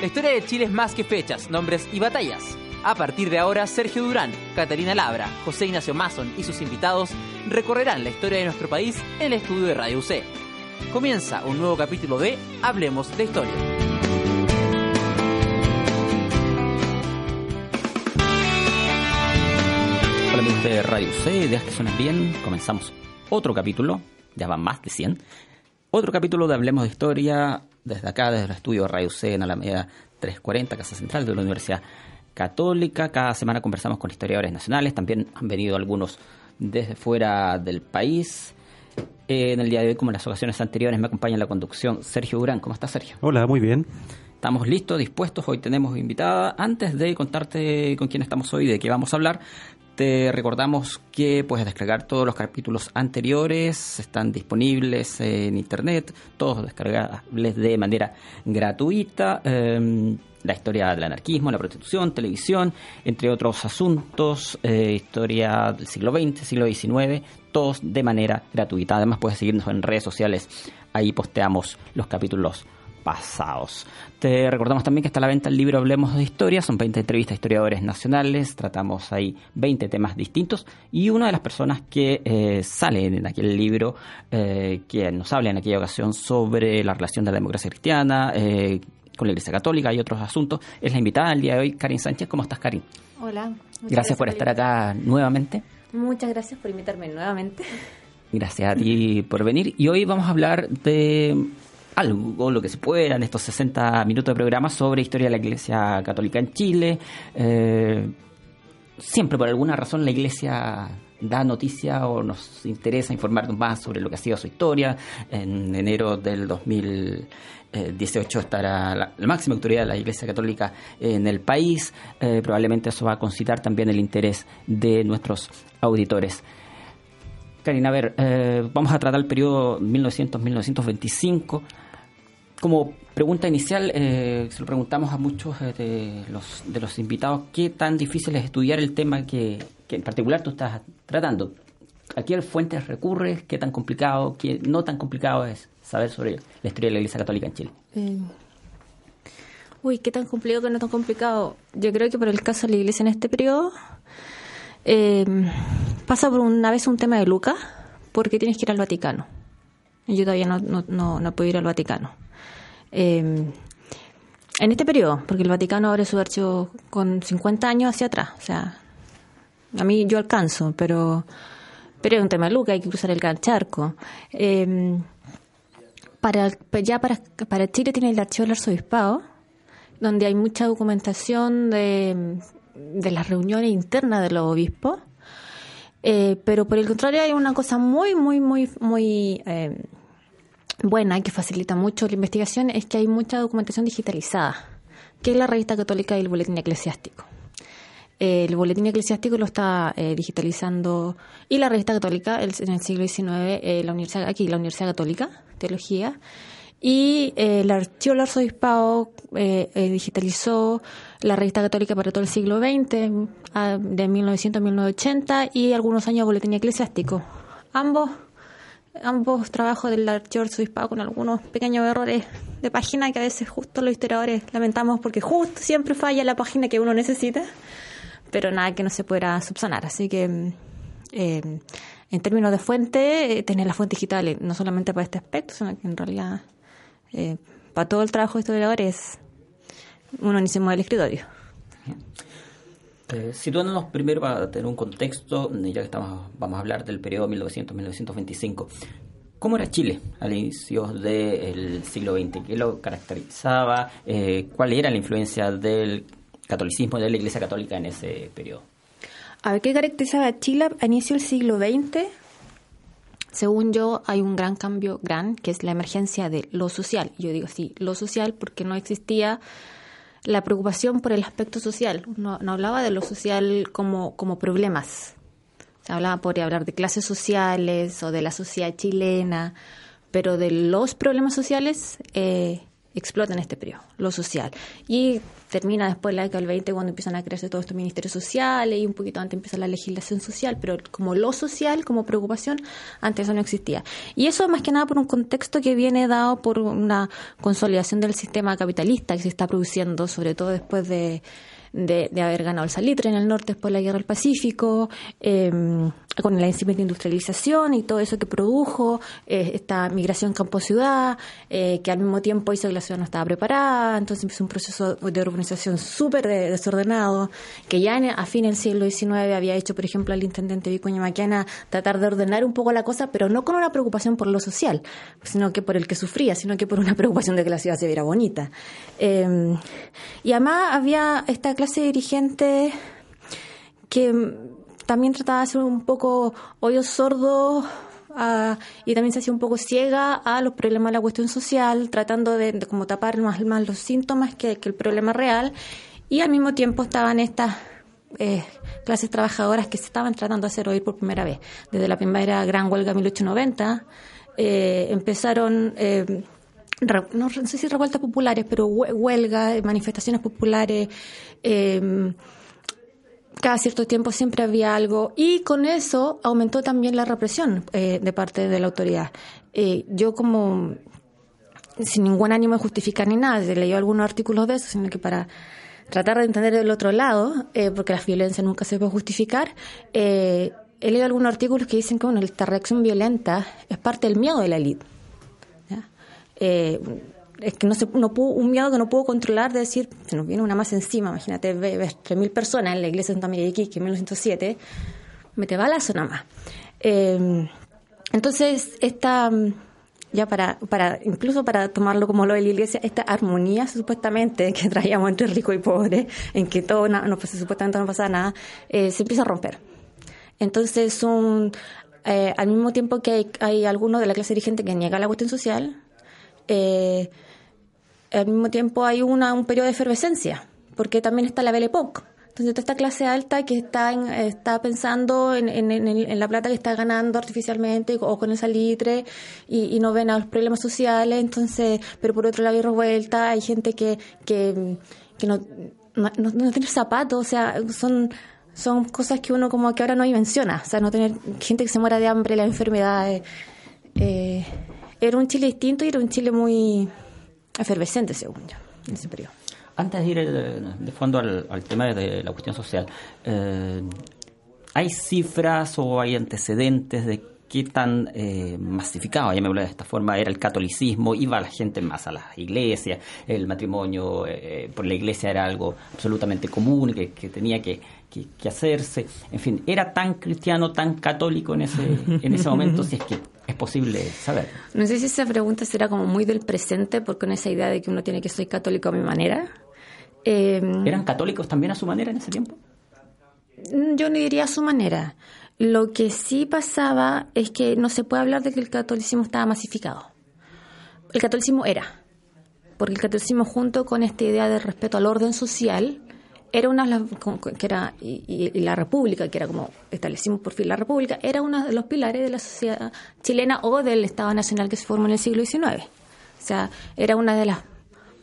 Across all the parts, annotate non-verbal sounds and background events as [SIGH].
La historia de Chile es más que fechas, nombres y batallas. A partir de ahora, Sergio Durán, Catarina Labra, José Ignacio Mason y sus invitados recorrerán la historia de nuestro país en el estudio de Radio UC. Comienza un nuevo capítulo de Hablemos de Historia. Hola amigos de Radio UC, ideas que suenan bien. Comenzamos otro capítulo, ya van más de 100. Otro capítulo de Hablemos de Historia desde acá, desde el estudio Radio UC en Alameda 340, Casa Central de la Universidad Católica. Cada semana conversamos con historiadores nacionales, también han venido algunos desde fuera del país. Eh, en el día de hoy, como en las ocasiones anteriores, me acompaña en la conducción Sergio Durán. ¿Cómo estás, Sergio? Hola, muy bien. Estamos listos, dispuestos. Hoy tenemos invitada. Antes de contarte con quién estamos hoy y de qué vamos a hablar, recordamos que puedes descargar todos los capítulos anteriores, están disponibles en internet, todos descargables de manera gratuita. Eh, la historia del anarquismo, la prostitución, televisión, entre otros asuntos, eh, historia del siglo XX, siglo XIX, todos de manera gratuita. Además puedes seguirnos en redes sociales, ahí posteamos los capítulos pasados. Te recordamos también que está a la venta el libro Hablemos de Historia, son 20 entrevistas a historiadores nacionales, tratamos ahí 20 temas distintos y una de las personas que eh, sale en aquel libro, eh, que nos habla en aquella ocasión sobre la relación de la democracia cristiana, eh, con la Iglesia Católica y otros asuntos, es la invitada del día de hoy, Karin Sánchez. ¿Cómo estás, Karin? Hola. Gracias, gracias, por estar acá nuevamente. Muchas gracias por invitarme nuevamente. Gracias a ti por venir. Y hoy vamos a hablar de algo, lo que se pueda, en estos 60 minutos de programa sobre historia de la Iglesia Católica en Chile. Eh, siempre, por alguna razón, la Iglesia da noticia o nos interesa informarnos más sobre lo que ha sido su historia. En enero del 2018 estará la, máxima autoridad de la Iglesia Católica en el país. Eh, probablemente eso va a concitar también el interés de nuestros auditores. Karina, a ver, eh, vamos a tratar el periodo 1900-1925. Como pregunta inicial, eh, se lo preguntamos a muchos eh, de, los, de los invitados, ¿qué tan difícil es estudiar el tema que, que en particular tú estás tratando? ¿A qué fuentes recurres? ¿Qué tan complicado, qué no tan complicado es saber sobre la historia de la Iglesia Católica en Chile? Eh, uy, qué tan complicado, qué no tan complicado. Yo creo que por el caso de la Iglesia en este periodo, eh, pasa por una vez un tema de Lucas, porque tienes que ir al Vaticano. Yo todavía no, no, no, no puedo ir al Vaticano. Eh, en este periodo, porque el Vaticano abre su archivo con 50 años hacia atrás. O sea, a mí yo alcanzo, pero, pero es un tema de Lucas, hay que cruzar el charco. Eh, para, ya para, para Chile tiene el archivo del arzobispado, donde hay mucha documentación de, de las reuniones internas de los obispos. Eh, pero por el contrario hay una cosa muy, muy, muy, muy eh, buena que facilita mucho la investigación, es que hay mucha documentación digitalizada, que es la revista católica y el boletín eclesiástico. Eh, el boletín eclesiástico lo está eh, digitalizando y la revista católica el, en el siglo XIX, eh, la universidad aquí, la Universidad Católica, Teología, y el archivo del arzobispado digitalizó la revista católica para todo el siglo XX, a, de 1900 a 1980, y algunos años boletín eclesiástico. Ambos ambos trabajos del archivo arzobispado con algunos pequeños errores de página que a veces justo los historiadores lamentamos porque justo siempre falla la página que uno necesita, pero nada que no se pueda subsanar. Así que eh, en términos de fuente, eh, tener la fuente digital no solamente para este aspecto, sino que en realidad eh, para todo el trabajo de historiadores uno ni se mueve el escritorio. Eh, situándonos primero para tener un contexto, ya que estamos, vamos a hablar del periodo 1900-1925. ¿Cómo era Chile al inicio del siglo XX? ¿Qué lo caracterizaba? Eh, ¿Cuál era la influencia del catolicismo de la Iglesia Católica en ese periodo? A ver, ¿qué caracterizaba Chile a inicio del siglo XX? Según yo, hay un gran cambio, gran, que es la emergencia de lo social. Yo digo sí, lo social porque no existía la preocupación por el aspecto social. No, no hablaba de lo social como, como problemas. Se hablaba, podría hablar de clases sociales o de la sociedad chilena, pero de los problemas sociales eh, explota en este periodo, lo social. Y termina después la década del 20 cuando empiezan a crearse todos estos ministerios sociales y un poquito antes empieza la legislación social, pero como lo social, como preocupación, antes eso no existía. Y eso más que nada por un contexto que viene dado por una consolidación del sistema capitalista que se está produciendo, sobre todo después de de, haber ganado el salitre en el norte después de la guerra del Pacífico, em, con la incipiente industrialización y todo eso que produjo, eh, esta migración campo-ciudad, eh, que al mismo tiempo hizo que la ciudad no estaba preparada, entonces empezó un proceso de urbanización súper desordenado, que ya a fin del siglo XIX había hecho, por ejemplo, al intendente Vicuña Maquiana tratar de ordenar un poco la cosa, pero no con una preocupación por lo social, sino que por el que sufría, sino que por una preocupación de que la ciudad se viera bonita. Em, y además había esta clase clase dirigente que también trataba de hacer un poco oídos sordos y también se hacía un poco ciega a los problemas de la cuestión social, tratando de, como tapar más, más los síntomas que, el problema real. Y al mismo tiempo estaban estas eh, clases trabajadoras que se estaban tratando de hacer oír por primera vez. Desde la primera gran huelga 1890 eh, empezaron eh, no, sé si revueltas populares, pero huelgas, manifestaciones populares, em, cada cierto tiempo siempre había algo y con eso aumentó también la represión eh, de parte de la autoridad. Eh, yo como sin ningún ánimo de justificar ni nada, leído algunos artículos de eso, sino que para tratar de entender el otro lado, eh, porque la violencia nunca se puede justificar, he leído algunos artículos que dicen que bueno, esta reacción violenta es parte del miedo de la élite eh, es que no se, no pudo, un miedo que no puedo controlar de decir, se nos viene una más encima, imagínate, ves 3.000 personas en la iglesia de Santa María de Iquique en 1907, mete balazo nada más. Eh, entonces, esta, ya para, para, incluso para tomarlo como lo de la iglesia, esta armonía supuestamente que traíamos entre rico y pobre, en que todo no, no supuestamente no pasa nada, eh, se empieza a romper. Entonces, son, eh, al mismo tiempo que hay, hay algunos de la clase dirigente que niega la cuestión social, eh, al mismo tiempo hay una, un periodo de efervescencia, porque también está la Belle Époque. Entonces, toda esta clase alta que está, está pensando en, en, la plata que está ganando artificialmente o con el salitre y, no ven a los problemas sociales, entonces, pero por otro lado hay revuelta, hay gente que, que, que no, no, no, tiene zapatos, o sea, son son cosas que uno como que ahora no menciona, o sea, no tener gente que se muera de hambre, la enfermedad, eh, era un Chile distinto y era un Chile muy efervescente, según yo, en ese periodo. Antes de ir eh, de fondo al, tema de la cuestión social, eh, ¿hay cifras o hay antecedentes de qué tan eh, masificado, ya me hablé de esta forma, era el catolicismo, iba la gente más a las iglesias, el matrimonio por la iglesia era algo absolutamente común que, que tenía que, que, hacerse, en fin, era tan cristiano, tan católico en ese, en ese momento, [LAUGHS] si es que es posible saber. No sé si esa pregunta será como muy del presente, porque con esa idea de que uno tiene que ser católico a mi manera. Em, ¿Eran católicos también a su manera en ese tiempo? Yo no diría a su manera. Lo que sí pasaba es que no se puede hablar de que el catolicismo estaba masificado. El catolicismo era, porque el catolicismo junto con esta idea de respeto al orden social era una que era y, la república que era como establecimos por fin la república era uno de los pilares de la sociedad chilena o del estado nacional que se formó en el siglo XIX o sea era una de las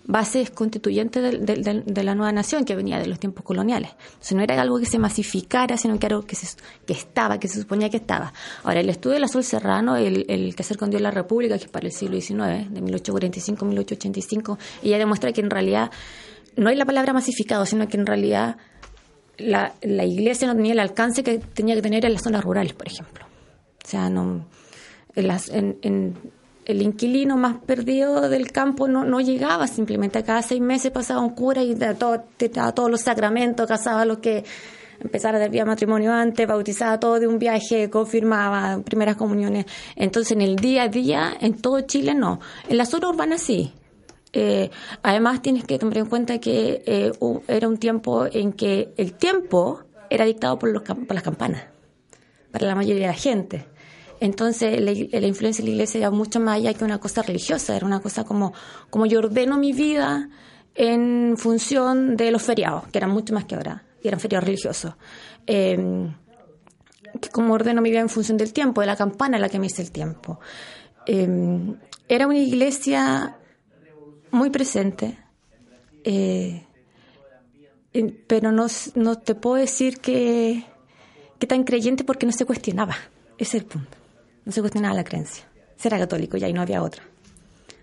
bases constituyentes de, la nueva nación que venía de los tiempos coloniales. Entonces no era algo que se masificara sino que era algo que, se, que estaba que se suponía que estaba. Ahora el estudio del azul serrano el, el que se escondió la república que es para el siglo XIX de 1845 1885 y ya demuestra que en realidad no hay la palabra masificado, sino que en realidad la, la, iglesia no tenía el alcance que tenía que tener en las zonas rurales, por ejemplo. O sea, no, en, las, en, el inquilino más perdido del campo no, no llegaba simplemente. Cada seis meses pasaba un cura y te daba todos los sacramentos, casaba lo que empezara del día matrimonio antes, bautizaba todo de un viaje, confirmaba primeras comuniones. Entonces, en el día a día, en todo Chile no. En la zona urbana sí. Eh, además, tienes que tener en cuenta que eh, era un tiempo en que el tiempo era dictado por, los, por las campanas, para la mayoría de la gente. Entonces, la, influencia de la iglesia era mucho más allá que una cosa religiosa, era una cosa como, como yo ordeno mi vida en función de los feriados, que eran mucho más que ahora, y eran feriados religiosos. Eh, como ordeno mi vida en función del tiempo, de la campana la que me dice el tiempo. era una iglesia muy presente, eh, pero no, no te puedo decir que, que tan creyente porque no se cuestionaba. Ese es el punto. No se cuestionaba la creencia. Será católico ya y no había otra.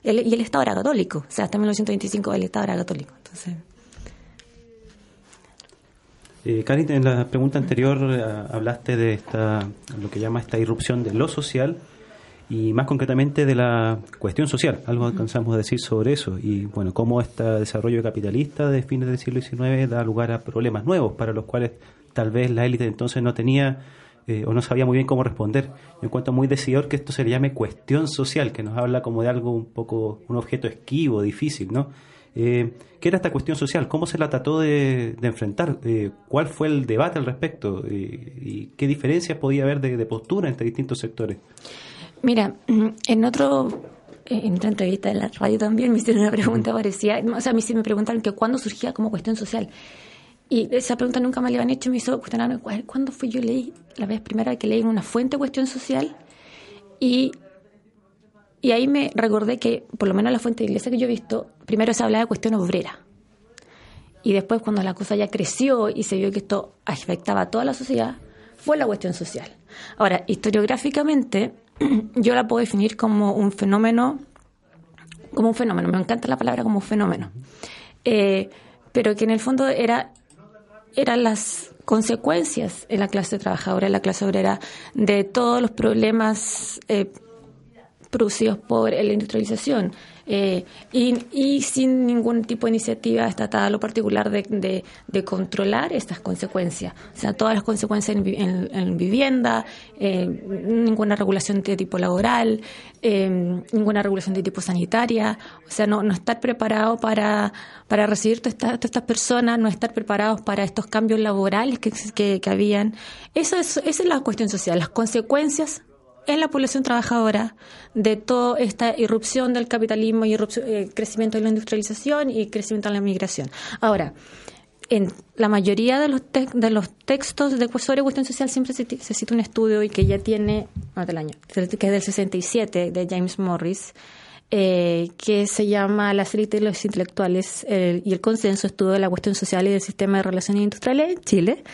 y el Estado era católico. O sea, hasta 1925 el Estado era católico. Entonces. Eh, en la pregunta anterior eh, hablaste de esta, lo que llama esta irrupción de lo social y más concretamente de la cuestión social. Algo alcanzamos a decir sobre eso y bueno, cómo este desarrollo capitalista de fines del siglo XIX da lugar a problemas nuevos para los cuales tal vez la élite entonces no tenía eh, o no sabía muy bien cómo responder. Yo encuentro muy decidor que esto se le llame cuestión social, que nos habla como de algo un poco, un objeto esquivo, difícil, ¿no? Eh, ¿Qué era esta cuestión social? ¿Cómo se la trató de, enfrentar? Eh, ¿Cuál fue el debate al respecto? Eh, ¿Y qué diferencias podía haber de, postura entre distintos sectores? Mira, [CLEARS THROAT] en otro en otra entrevista de la radio también me hicieron una pregunta parecida. O sea, a mí sí me preguntaron que cuándo surgía como cuestión social. Y esa pregunta nunca me la habían hecho, me hizo cuestionarme cuándo fue yo leí, la vez primera que leí una fuente cuestión social y y ahí me recordé que, por lo menos la fuente de iglesia que yo he visto, primero se hablaba de cuestión obrera. Y después, cuando la cosa ya creció y se vio que esto afectaba a toda la sociedad, fue la cuestión social. Ahora, historiográficamente, [CLEARS THROAT] yo la puedo definir como un fenómeno, como un fenómeno, me encanta la palabra como un fenómeno, eh, pero que en el fondo era eran las consecuencias en la clase trabajadora, en la clase obrera, de todos los problemas eh, producidos por la industrialización eh, y, sin ningún tipo de iniciativa estatal o particular de, controlar estas consecuencias. O sea, todas las consecuencias en, vivienda, eh, ninguna regulación de tipo laboral, eh, ninguna regulación de tipo sanitaria. O sea, no, no estar preparado para, para recibir todas estas, personas, no estar preparados para estos cambios laborales que, que, habían. Eso es, esa es la cuestión social, las consecuencias en la población trabajadora de toda esta irrupción del capitalismo y eh, crecimiento de la industrialización y crecimiento de la migración. Ahora, en la mayoría de los, de los textos de sobre cuestión social siempre se, cita un estudio y que ya tiene, no del año, que es del 67, de James Morris, eh, que se llama Las élites de los intelectuales y el consenso estudio de la cuestión social y del sistema de relaciones industriales en Chile.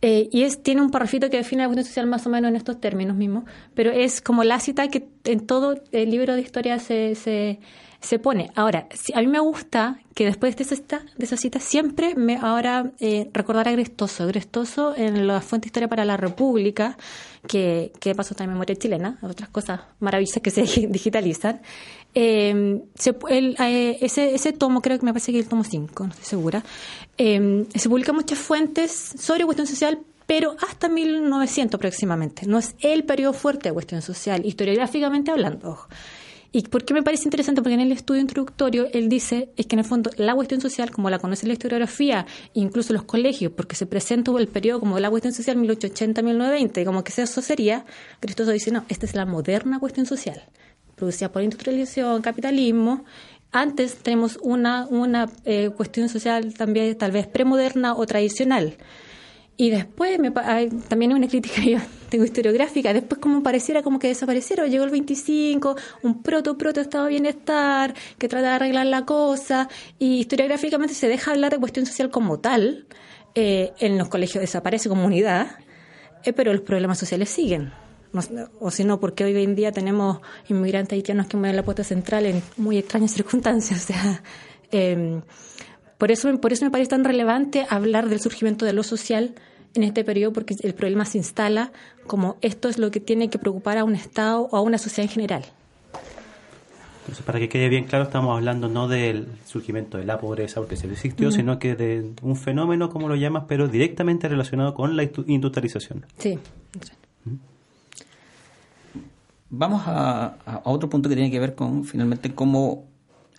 Eh, y es, tiene un parrafito que define la cuestión social más o menos en estos términos mismos, pero es como la cita que en todo el libro de historia se, se, se pone. Ahora, a mí me gusta que después de esa cita, de esa cita siempre me ahora eh, recordar a Grestoso. Grestoso en la Fuente Historia para la República, que, que pasó también memoria chilena, otras cosas maravillosas que se [LAUGHS] digitalizan. Eh, eh, ese, ese tomo, creo que me parece que es el tomo 5, no estoy segura, eh, se publican muchas fuentes sobre cuestión social, pero hasta 1900 próximamente. No es el periodo fuerte de cuestión social, historiográficamente hablando. ¿Y por qué me parece interesante? Porque en el estudio introductorio él dice es que en el fondo la cuestión social, como la conoce la historiografía, incluso los colegios, porque se presenta el periodo como la cuestión social 1880-1920, como que eso sería, Cristo dice, no, esta es la moderna cuestión social producida por industrialización, capitalismo. Antes tenemos una, una eh, cuestión social también tal vez premoderna o tradicional. Y después me, hay, también una crítica [LAUGHS] yo tengo historiográfica, después como pareciera como que desaparecieron, llegó el 25, un proto proto estado de bienestar que trata de arreglar la cosa y historiográficamente se deja hablar de cuestión social como tal, eh, en los colegios desaparece comunidad, eh, pero los problemas sociales siguen o si no, porque hoy en día tenemos inmigrantes haitianos que mueven la puerta central en muy extrañas [LAUGHS] circunstancias. O sea, em, por, eso, por eso me parece tan relevante hablar del surgimiento de lo social en este periodo, porque el problema se instala como esto es lo que tiene que preocupar a un Estado o a una sociedad en general. Entonces, para que quede bien claro, estamos hablando no del surgimiento de la pobreza, porque se existió, sino que de un fenómeno, como lo llamas, pero directamente relacionado con la industrialización. Sí. Vamos a, otro punto que tiene que ver con finalmente cómo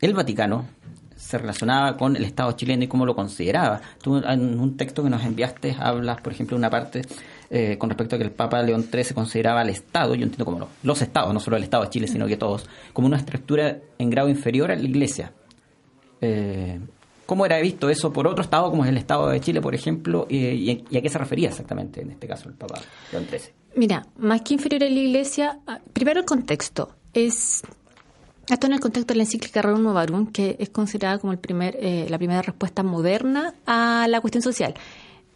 el Vaticano se relacionaba con el Estado chileno y cómo lo consideraba. Tú en un texto que nos enviaste hablas, por ejemplo, de una parte eh, con respecto a que el Papa León XIII consideraba al Estado, yo entiendo como los, Estados, no solo el Estado de Chile, sino que todos, como una estructura en grado inferior a la Iglesia. Eh, ¿Cómo era visto eso por otro Estado, como es el Estado de Chile, por ejemplo, y, a qué se refería exactamente en este caso el Papa León XIII? Mira, más que inferior a la Iglesia, ah, primero el contexto. Es Esto en el contexto de la encíclica Rerum Novarum, que es considerada como el primer, eh, la primera respuesta moderna a la cuestión social.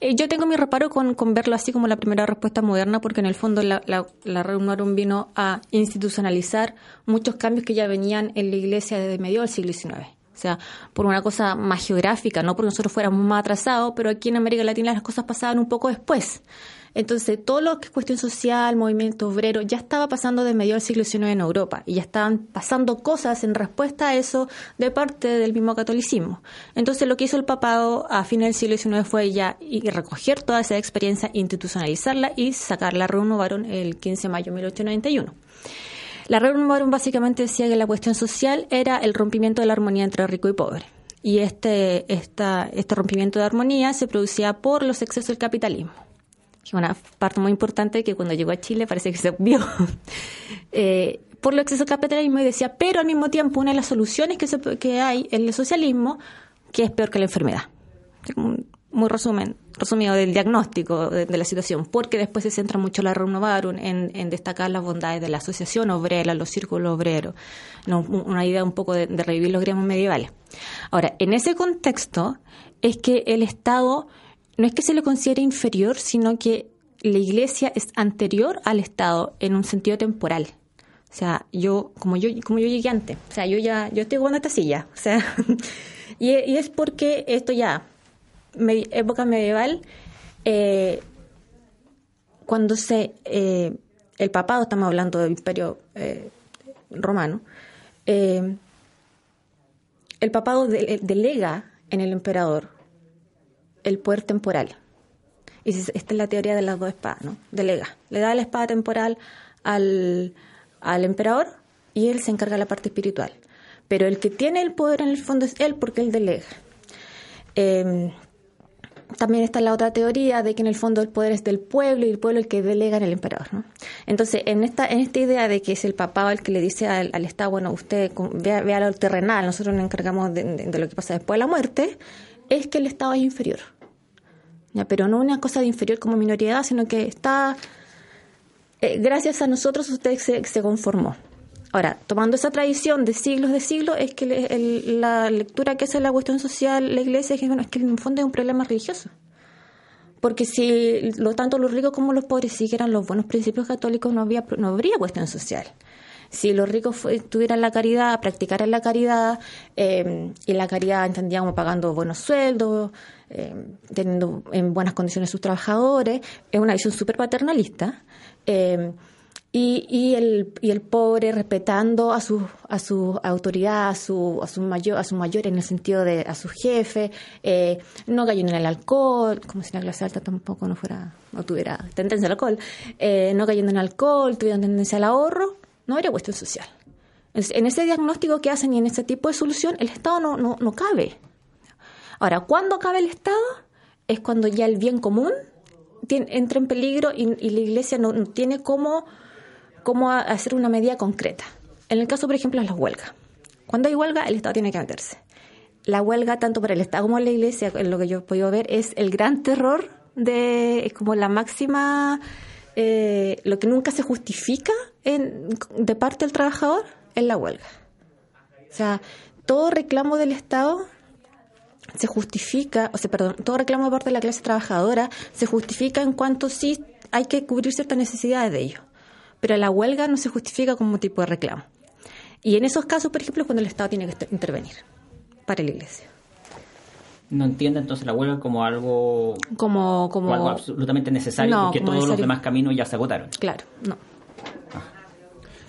Eh, yo tengo mi reparo con, con, verlo así como la primera respuesta moderna, porque en el fondo la, la, la Rerum Novarum vino a institucionalizar muchos cambios que ya venían en la Iglesia desde medio del siglo XIX. O sea, por una cosa más geográfica, no porque nosotros fuéramos más atrasados, pero aquí en América Latina las cosas pasaban un poco después. Entonces, todo lo que es cuestión social, movimiento obrero, ya estaba pasando desde medio del siglo XIX en Europa y ya estaban pasando cosas en respuesta a eso de parte del mismo catolicismo. Entonces, lo que hizo el papado a fines del siglo XIX fue ya recoger toda esa experiencia, institucionalizarla y sacarla, renovaron el 15 de mayo de 1891. La Reunión básicamente decía que la cuestión social era el rompimiento de la armonía entre rico y pobre. Y este, esta, este rompimiento de armonía se producía por los excesos del capitalismo. Que una parte muy importante que cuando llegó a Chile parece que se vio. [LAUGHS] eh, por los excesos del capitalismo y decía, pero al mismo tiempo una de las soluciones que, se, que hay en el socialismo, que es peor que la enfermedad. Muy resumen, resumido del diagnóstico de, la situación, porque después se centra mucho la Renovarum en, en destacar las bondades de la asociación obrera, los círculos obreros, una idea un poco de, revivir los gremios medievales. Ahora, en ese contexto es que el Estado no es que se le considere inferior, sino que la Iglesia es anterior al Estado en un sentido temporal. O sea, yo como yo como yo llegué antes, o sea, yo ya yo estoy jugando esta silla, o sea, [LAUGHS] y, es porque esto ya época medieval, eh, cuando se eh, el papado, estamos hablando del imperio eh, romano, el papado de, delega en el emperador el poder temporal. Y esta es la teoría de las dos espadas, ¿no? Delega. Le da la espada temporal al, al emperador y él se encarga de la parte espiritual. Pero el que tiene el poder en el fondo es él porque él delega. Eh, también está la otra teoría de que en el fondo el poder es del pueblo y el pueblo el que delega en el emperador. ¿no? Entonces, en esta, en esta idea de que es el papado el que le dice al, al Estado, bueno, usted vea, vea, lo terrenal, nosotros nos encargamos de, de, lo que pasa después de la muerte, es que el Estado es inferior. ¿Ya? Pero no una cosa de inferior como minoridad, sino que está, eh, gracias a nosotros usted se, conformó. Ahora, tomando esa tradición de siglos de siglos, es que el, el, la lectura que hace la cuestión social la iglesia es que, bueno, es que en el fondo es un problema religioso. Porque si lo, tanto los ricos como los pobres siguieran los buenos principios católicos, no, había, no habría cuestión social. Si los ricos tuvieran la caridad, practicaran la caridad, eh, y la caridad entendíamos pagando buenos sueldos, eh, teniendo en buenas condiciones sus trabajadores, es una visión súper paternalista. Eh, y, y, el, y el pobre respetando a su, a autoridad, a su, a su mayor, a su mayor en el sentido de a su jefe, eh, no cayendo en el alcohol, como si la clase alta tampoco no fuera, no tuviera tendencia al alcohol, eh, no cayendo en alcohol, tuvieran tendencia al ahorro, no habría cuestión social. En ese diagnóstico que hacen y en ese tipo de solución, el Estado no, no, no cabe. Ahora, ¿cuándo cabe el Estado? Es cuando ya el bien común tiene, entra en peligro y, la Iglesia no, no tiene cómo cómo hacer una medida concreta. En el caso, por ejemplo, de las huelgas. Cuando hay huelga, el Estado tiene que meterse. La huelga, tanto para el Estado como para la Iglesia, en lo que yo he podido ver, es el gran terror de, es como la máxima, eh, lo que nunca se justifica en, de parte del trabajador es la huelga. O sea, todo reclamo del Estado se justifica, o sea, perdón, todo reclamo de parte de la clase trabajadora se justifica en cuanto sí hay que cubrir ciertas necesidades de ellos pero la huelga no se justifica como tipo de reclamo. Y en esos casos, por ejemplo, es cuando el Estado tiene que intervenir para la Iglesia. No entiende entonces la huelga como algo como, como... algo absolutamente necesario No, porque todos los demás caminos ya se agotaron. Claro, no.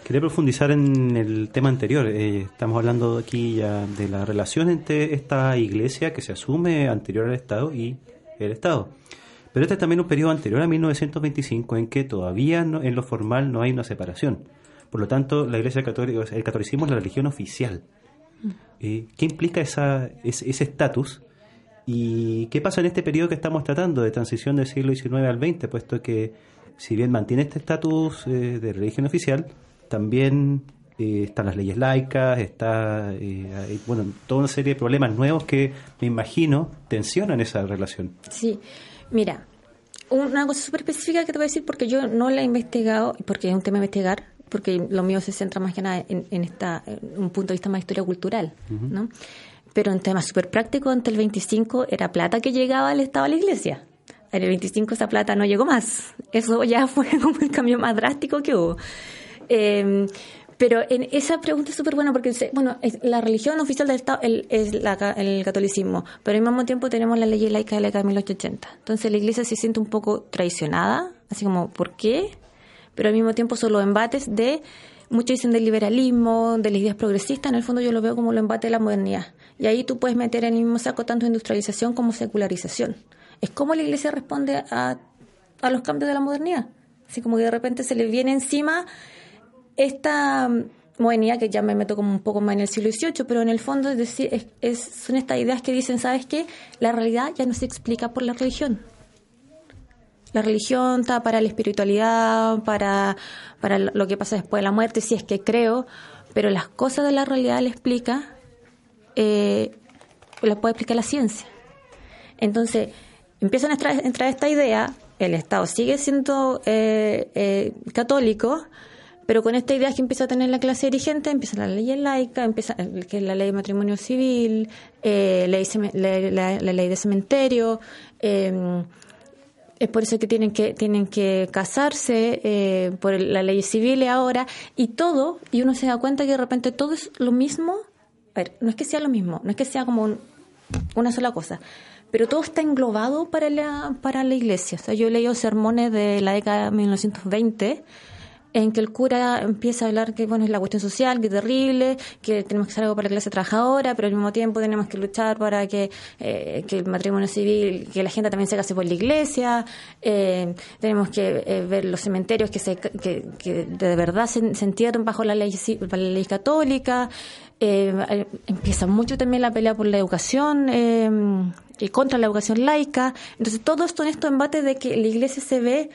Quería profundizar en el tema anterior. Eh, estamos hablando aquí ya de la relación entre esta iglesia que se asume anterior al Estado y el Estado. Pero este es también un periodo anterior a 1925 en que todavía no, en lo formal no hay una separación. Por lo tanto, la Iglesia Católica, el catolicismo es la religión oficial. Eh, ¿Qué implica esa, ese estatus? ¿Y qué pasa en este periodo que estamos tratando de transición del siglo XIX al XX? Puesto que, si bien mantiene este estatus eh, de religión oficial, también eh, están las leyes laicas, está eh, hay, bueno toda una serie de problemas nuevos que me imagino tensionan esa relación. Sí, mira, una cosa súper específica que te voy a decir porque yo no la he investigado, porque es un tema a investigar, porque lo mío se centra más que nada en, esta, un punto de vista más historia cultural, ¿no? Pero en temas súper prácticos, ante el 25 era plata que llegaba al Estado a la Iglesia. En el 25 esa plata no llegó más. Eso ya fue [LAUGHS] como el cambio más drástico que hubo. Eh, pero en esa pregunta es súper buena porque, bueno, la religión oficial del Estado es el catolicismo, pero al mismo tiempo tenemos la ley laica de la de 1880. Entonces la iglesia se siente un poco traicionada, así como, ¿por qué? Pero al mismo tiempo son los embates de, muchos dicen del liberalismo, de las ideas progresistas, en el fondo yo lo veo como los embates de la modernidad. Y ahí tú puedes meter en el mismo saco tanto industrialización como secularización. Es como la iglesia responde a, a los cambios de la modernidad. Así como que de repente se le viene encima esta modernidad que ya me meto como un poco más en el siglo XVIII, pero en el fondo es decir, es, son estas ideas que dicen, ¿sabes qué? La realidad ya no se explica por la religión. La religión está para la espiritualidad, para, para lo que pasa después de la muerte, si es que creo, pero las cosas de la realidad la explica, eh, las puede explicar la ciencia. Entonces, empiezan a entrar, esta idea, el Estado sigue siendo eh, eh, católico, pero con esta idea que empieza a tener la clase dirigente, empieza la ley laica, empieza que es la ley de matrimonio civil, eh, la, ley de cementerio. Em, es por eso que tienen que tienen que casarse eh, por la ley civil ahora y todo y uno se da cuenta que de repente todo es lo mismo. A ver, no es que sea lo mismo, no es que sea como una sola cosa, pero todo está englobado para la para la iglesia. O sea, yo he leído sermones de la década de 1920 en que el cura empieza a hablar que bueno es la cuestión social, que es terrible, que tenemos que hacer algo para la clase trabajadora, pero al mismo tiempo tenemos que luchar para que, eh, que el matrimonio civil, que la gente también se case por la iglesia, eh, tenemos que eh, ver los cementerios que, se, que, que de verdad se, se, entierren bajo la ley, la ley católica, empieza mucho también la pelea por la educación y contra la educación laica, entonces todo esto en estos embates de que la iglesia se ve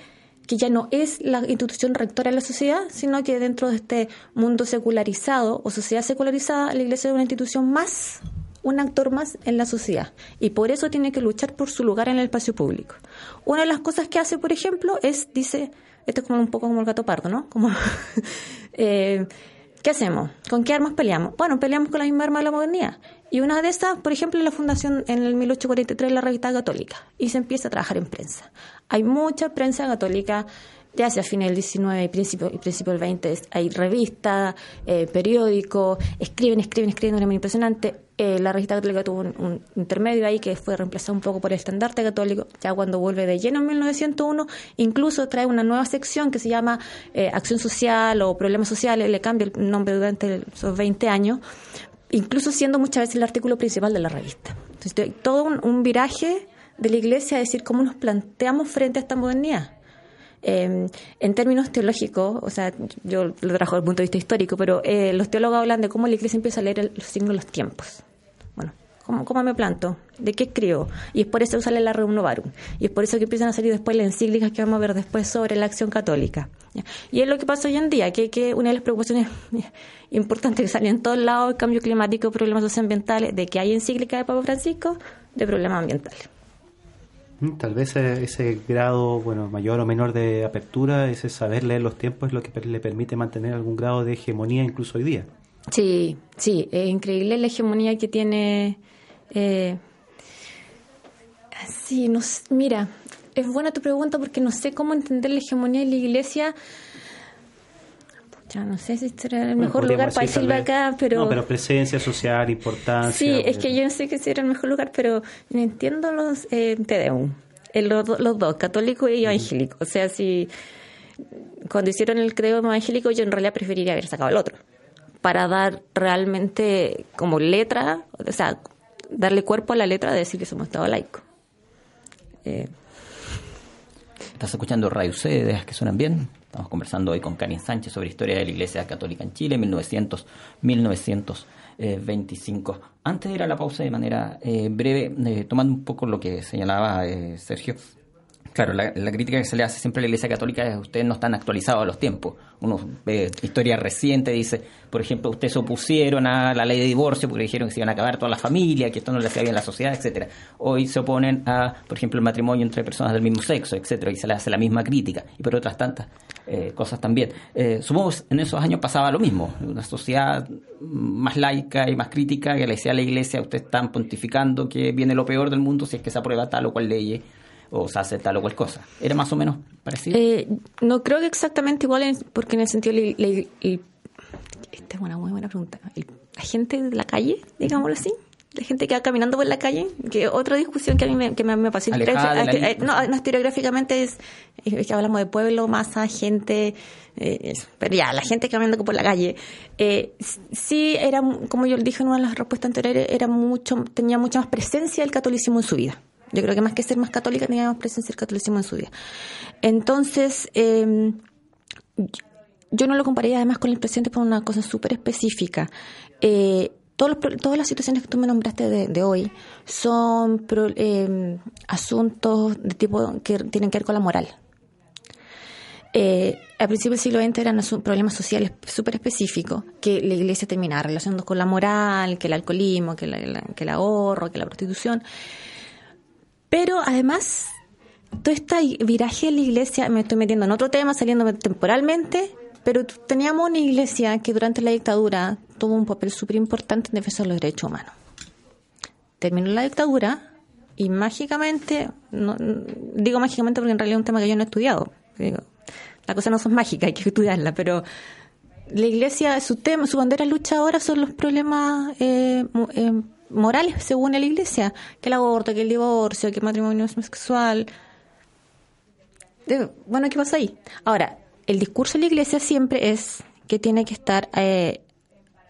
que ya no es la institución rectora de la sociedad, sino que dentro de este mundo secularizado o sociedad secularizada, la Iglesia es una institución más, un actor más en la sociedad. Y por eso tiene que luchar por su lugar en el espacio público. Una de las cosas que hace, por ejemplo, es, dice, esto es como un poco como el gato pardo, ¿no? Como, [LAUGHS] eh, ¿Qué hacemos? ¿Con qué armas peleamos? Bueno, peleamos con la misma arma de la modernidad. Y una de estas, por ejemplo, es la fundación en el 1843 de la revista católica. Y se empieza a trabajar en prensa. Hay mucha prensa católica ya hacia fines del 19 y principio, del 20 hay revistas, eh, escriben, escriben, escriben de una manera impresionante. Eh, la revista católica tuvo un, intermedio ahí que fue reemplazado un poco por el estandarte católico, ya cuando vuelve de lleno en 1901, incluso trae una nueva sección que se llama eh, Acción Social o Problemas Sociales, le cambia el nombre durante esos 20 años, incluso siendo muchas veces el artículo principal de la revista. Entonces, todo un, viraje de la Iglesia a decir cómo nos planteamos frente a esta modernidad. Em, en términos teológicos, o sea, yo lo trajo desde el punto de vista histórico, pero eh, los teólogos hablan de cómo la Iglesia empieza a leer los signos de los tiempos. Bueno, ¿cómo, ¿cómo, me planto? ¿De qué escribo? Y es por eso que sale la Rerum Novarum. Y es por eso que empiezan a salir después las encíclicas que vamos a ver después sobre la acción católica. Y es lo que pasa hoy en día, que, una de las preocupaciones [LAUGHS] importantes que salen en todos lados, el cambio climático, problemas socioambientales, de que hay encíclica de Papa Francisco, de problemas ambientales. Tal vez ese, grado, bueno, mayor o menor de apertura, ese saber leer los tiempos es lo que le permite mantener algún grado de hegemonía incluso hoy día. Sí, sí, es increíble la hegemonía que tiene. Eh, sí, nos, mira, es buena tu pregunta porque no sé cómo entender la hegemonía de la iglesia. Ya no sé si será el mejor lugar para decirlo acá, pero... No, pero presencia social, importancia... Sí, es que yo no sé qué será el mejor lugar, pero entiendo los eh, Tedeum, los, los, dos, católico y evangélico. O sea, si cuando hicieron el credo evangélico yo en realidad preferiría haber sacado el otro, para dar realmente como letra, o sea, darle cuerpo a la letra de decir que somos Estado laico. Eh, Estás escuchando Radio C, ideas que suenan bien. Estamos conversando hoy con Karin Sánchez sobre historia de la Iglesia Católica en Chile, 1900-1925. Antes de ir a la pausa de manera eh, breve, eh, tomando un poco lo que señalaba eh, Sergio, Claro, la, crítica que se le hace siempre a la Iglesia Católica es que ustedes no están actualizados a los tiempos. Uno ve historia reciente, dice, por ejemplo, ustedes se opusieron a la ley de divorcio porque dijeron que se iban a acabar toda la familia, que esto no le hacía bien a la sociedad, etcétera. Hoy se oponen a, por ejemplo, el matrimonio entre personas del mismo sexo, etcétera, y se le hace la misma crítica, y por otras tantas eh, cosas también. Eh, que en esos años pasaba lo mismo, una sociedad más laica y más crítica que le decía a la Iglesia, ustedes están pontificando que viene lo peor del mundo si es que se aprueba tal o cual ley o se hace tal o cual cosa. ¿Era más o menos parecido? Eh, no creo que exactamente igual, porque en el sentido. esta es una muy buena pregunta. la gente de la calle, digámoslo así, la gente que va caminando por la calle, que otra discusión que a mí me, que me, me pasó. Eh, no, no, historiográficamente es, que hablamos de pueblo, masa, gente, eh, pero ya, la gente caminando por la calle. Eh, sí, era, como yo dije en una de las respuestas anteriores, era mucho, tenía mucha más presencia el catolicismo en su vida. Yo creo que más que ser más católica tenía más presencia el catolicismo en su vida. Entonces, eh, yo no lo compararía además con el presente por una cosa súper específica. Eh, todos todas las situaciones que tú me nombraste de, hoy son eh, asuntos de tipo que tienen que ver con la moral. Eh, al principio del siglo XX eran problemas sociales súper específicos que la iglesia terminaba relacionando con la moral, que el alcoholismo, que, que el ahorro, que la prostitución. Pero además, todo este viraje de la iglesia, me estoy metiendo en otro tema, saliendo temporalmente, pero teníamos una iglesia que durante la dictadura tuvo un papel súper importante en defensa de los derechos humanos. Terminó la dictadura y mágicamente, digo mágicamente porque en realidad es un tema que yo no he estudiado. la cosa no son mágicas, hay que estudiarla, pero la iglesia, su tema, su bandera lucha ahora son los problemas eh, eh, morales según la iglesia, que el aborto, que el divorcio, que el matrimonio sexual. Bueno, ¿qué pasa ahí? Ahora, el discurso de la iglesia siempre es que tiene que estar eh,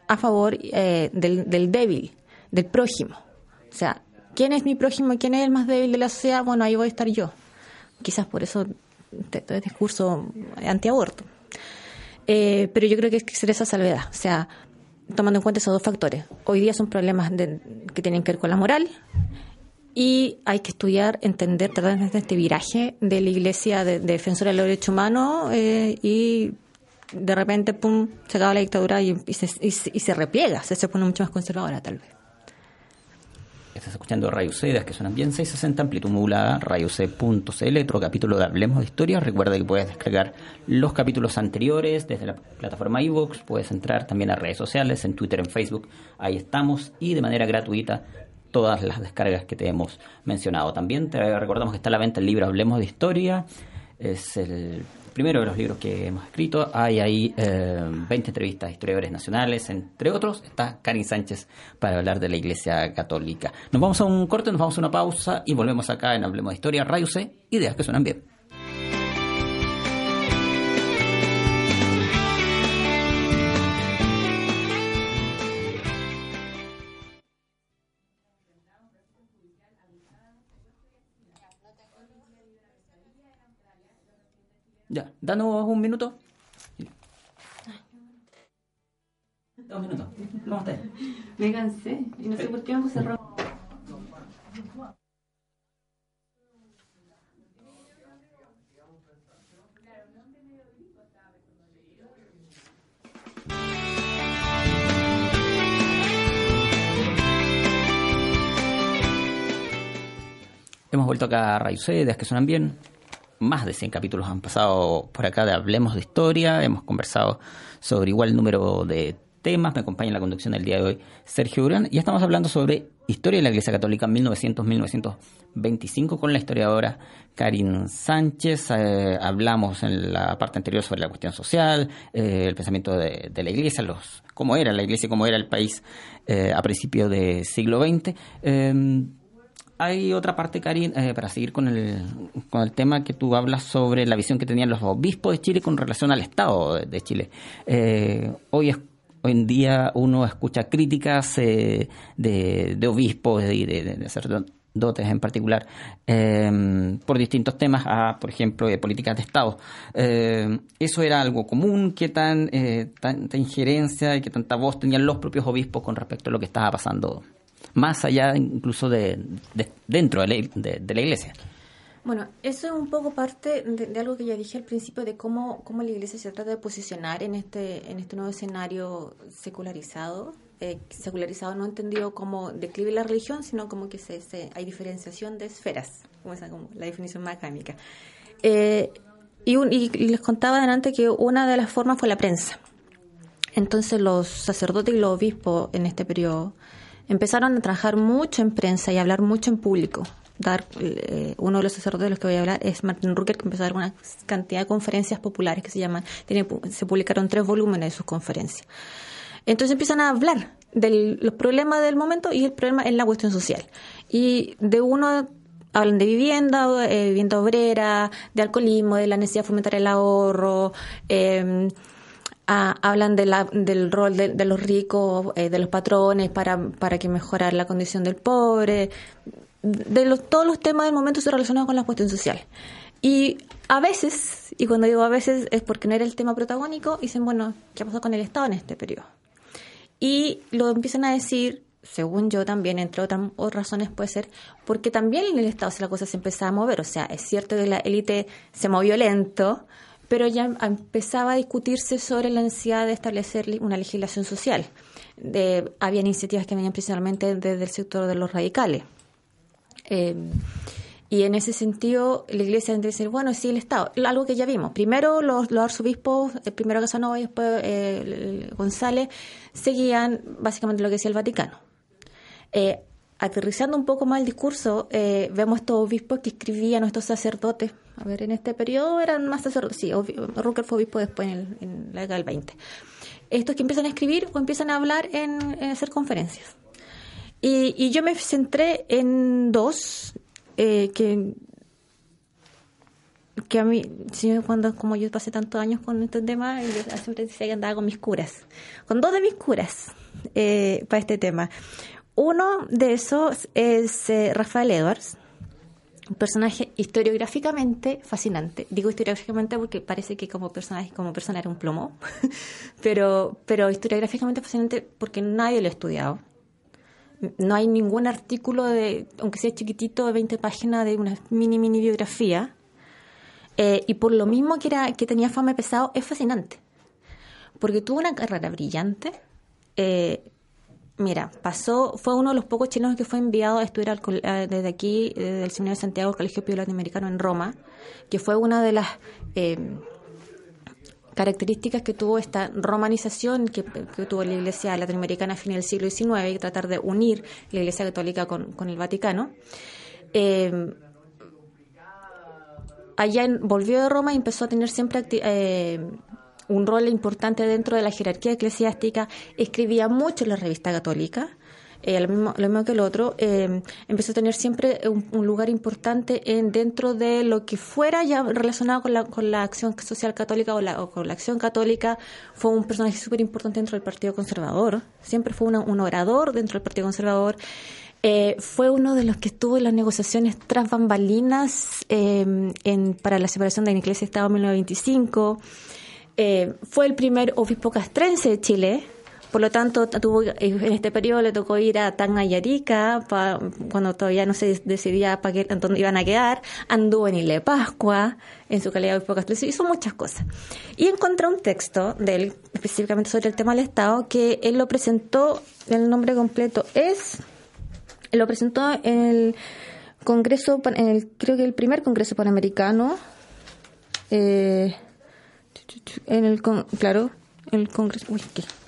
a favor eh, del, débil, del prójimo. O sea, ¿quién es mi prójimo? ¿Quién es el más débil de la sociedad? Bueno, ahí voy a estar yo. Quizás por eso todo el discurso antiaborto. Eh, pero yo creo que hay que ser esa salvedad. O sea, tomando en cuenta esos dos factores. Hoy día son problemas que tienen que ver con la moral y hay que estudiar, entender, tratar de este viraje de la Iglesia de, defensora de los derechos humanos eh, y de repente, pum, se acaba la dictadura y, se, y, se, repliega, se pone mucho más conservadora tal vez. Estás escuchando Radio C, que suenan bien 660, amplitud modulada, radioc.cl, otro capítulo de Hablemos de Historia. Recuerda que puedes descargar los capítulos anteriores desde la plataforma iVoox, puedes entrar también a redes sociales, en Twitter, en Facebook, ahí estamos, y de manera gratuita todas las descargas que te hemos mencionado. También te recordamos que está a la venta el libro Hablemos de Historia, es el primero de los libros que hemos escrito. Hay ahí 20 eh, entrevistas a historiadores nacionales, entre otros. Está Karin Sánchez para hablar de la Iglesia Católica. Nos vamos a un corte, nos vamos a una pausa y volvemos acá en Hablemos de Historia, Radio C, ideas que suenan bien. Danos un minuto. Dos minutos. ¿Cómo estás? Me cansé y no sé por qué me cerró. Hemos vuelto acá a C, que suenan bien más de 100 capítulos han pasado por acá de Hablemos de Historia, hemos conversado sobre igual número de temas, me acompaña en la conducción del día de hoy Sergio Durán, y estamos hablando sobre historia de la Iglesia Católica 1900-1925 con la historiadora Karin Sánchez, eh, hablamos en la parte anterior sobre la cuestión social, eh, el pensamiento de, la Iglesia, los cómo era la Iglesia, cómo era el país eh, a principios del siglo XX hay otra parte, Karin, eh, para seguir con el, con el tema que tú hablas sobre la visión que tenían los obispos de Chile con relación al Estado de, Chile. Eh, hoy, hoy en día uno escucha críticas eh, de, obispos y de, sacerdotes en particular por distintos temas, a, por ejemplo, de políticas de Estado. ¿Eso era algo común? ¿Qué tan, tanta injerencia y qué tanta voz tenían los propios obispos con respecto a lo que estaba pasando? Más allá incluso de, dentro de la, iglesia. Bueno, eso es un poco parte de, algo que ya dije al principio de cómo, cómo la Iglesia se trata de posicionar en este, en este nuevo escenario secularizado. Eh, secularizado no entendido como declive la religión, sino como que se, hay diferenciación de esferas, como, esa, como la definición más académica. Eh, y, y, les contaba adelante que una de las formas fue la prensa. Entonces los sacerdotes y los obispos en este periodo empezaron a trabajar mucho en prensa y hablar mucho en público. Dar, eh, uno de los sacerdotes de los que voy a hablar es Martin Rucker, que empezó a dar una cantidad de conferencias populares que se llaman, tiene, se publicaron tres volúmenes de sus conferencias. Entonces empiezan a hablar de los problemas del momento y el problema en la cuestión social. Y de uno hablan de vivienda, eh, vivienda obrera, de alcoholismo, de la necesidad de fomentar el ahorro, eh, hablan de la, del rol de, los ricos, eh, de los patrones para, para que mejorar la condición del pobre, de los, todos los temas del momento se relacionan con la cuestión social. Y a veces, y cuando digo a veces es porque no era el tema protagónico, dicen, bueno, ¿qué pasó con el Estado en este periodo? Y lo empiezan a decir, según yo también, entre otras razones puede ser, porque también en el Estado la cosa se empezaba a mover. O sea, es cierto que la élite se movió lento, pero ya empezaba a discutirse sobre la necesidad de establecer una legislación social. De, había iniciativas que venían principalmente desde el sector de los radicales. Eh, y en ese sentido, la Iglesia debe decir, bueno, sí, el Estado, algo que ya vimos. Primero los, arzobispos, el primero Casanova y después eh, González, seguían básicamente lo que decía el Vaticano. Eh, aterrizando un poco más el discurso, eh, vemos estos obispos que escribían, estos sacerdotes. A ver, en este periodo eran más sacerdotes. Sí, Rucker fue obispo después en, la década del 20. Estos que empiezan a escribir o empiezan a hablar en, hacer conferencias. Y, yo me centré en dos eh, que que a mí, cuando como yo pasé tantos años con estos temas, yo siempre decía que andaba con mis curas, con dos de mis curas eh, para este tema. Uno de esos es eh, Rafael Edwards, un personaje historiográficamente fascinante. Digo historiográficamente porque parece que como personaje, como persona era un plomo, [LAUGHS] pero, pero historiográficamente fascinante porque nadie lo ha estudiado. No hay ningún artículo de, aunque sea chiquitito, de 20 páginas de una mini mini biografía. Eh, y por lo mismo que era que tenía fama pesado, es fascinante. Porque tuvo una carrera brillante. Eh, Mira, pasó, fue uno de los pocos chilenos que fue enviado a estudiar desde aquí, desde el Seminario de Santiago, Colegio Pío Latinoamericano en Roma, que fue una de las eh, características que tuvo esta romanización que, tuvo la Iglesia latinoamericana a fin del siglo XIX y tratar de unir la Iglesia católica con, el Vaticano. Eh, allá volvió de Roma y empezó a tener siempre eh, un rol importante dentro de la jerarquía eclesiástica, escribía mucho en la revista católica, eh, lo, mismo, que el otro, eh, empezó a tener siempre un, lugar importante en, dentro de lo que fuera ya relacionado con la, con la acción social católica o, la, con la acción católica. Fue un personaje súper importante dentro del Partido Conservador, siempre fue un orador dentro del Partido Conservador. Eh, fue uno de los que estuvo en las negociaciones tras bambalinas en, para la separación de la Iglesia Estado en 1925. Eh, fue el primer obispo castrense de Chile, por lo tanto, tuvo, en este periodo le tocó ir a Tacna y Arica, cuando todavía no se decidía para qué, dónde iban a quedar. Anduvo en Isla de Pascua, en su calidad de obispo castrense, hizo muchas cosas. Y encontré un texto de él, específicamente sobre el tema del Estado, que él lo presentó, el nombre completo es, lo presentó en el Congreso, en el, creo que el primer Congreso Panamericano, eh, en el claro, el Congreso, uy,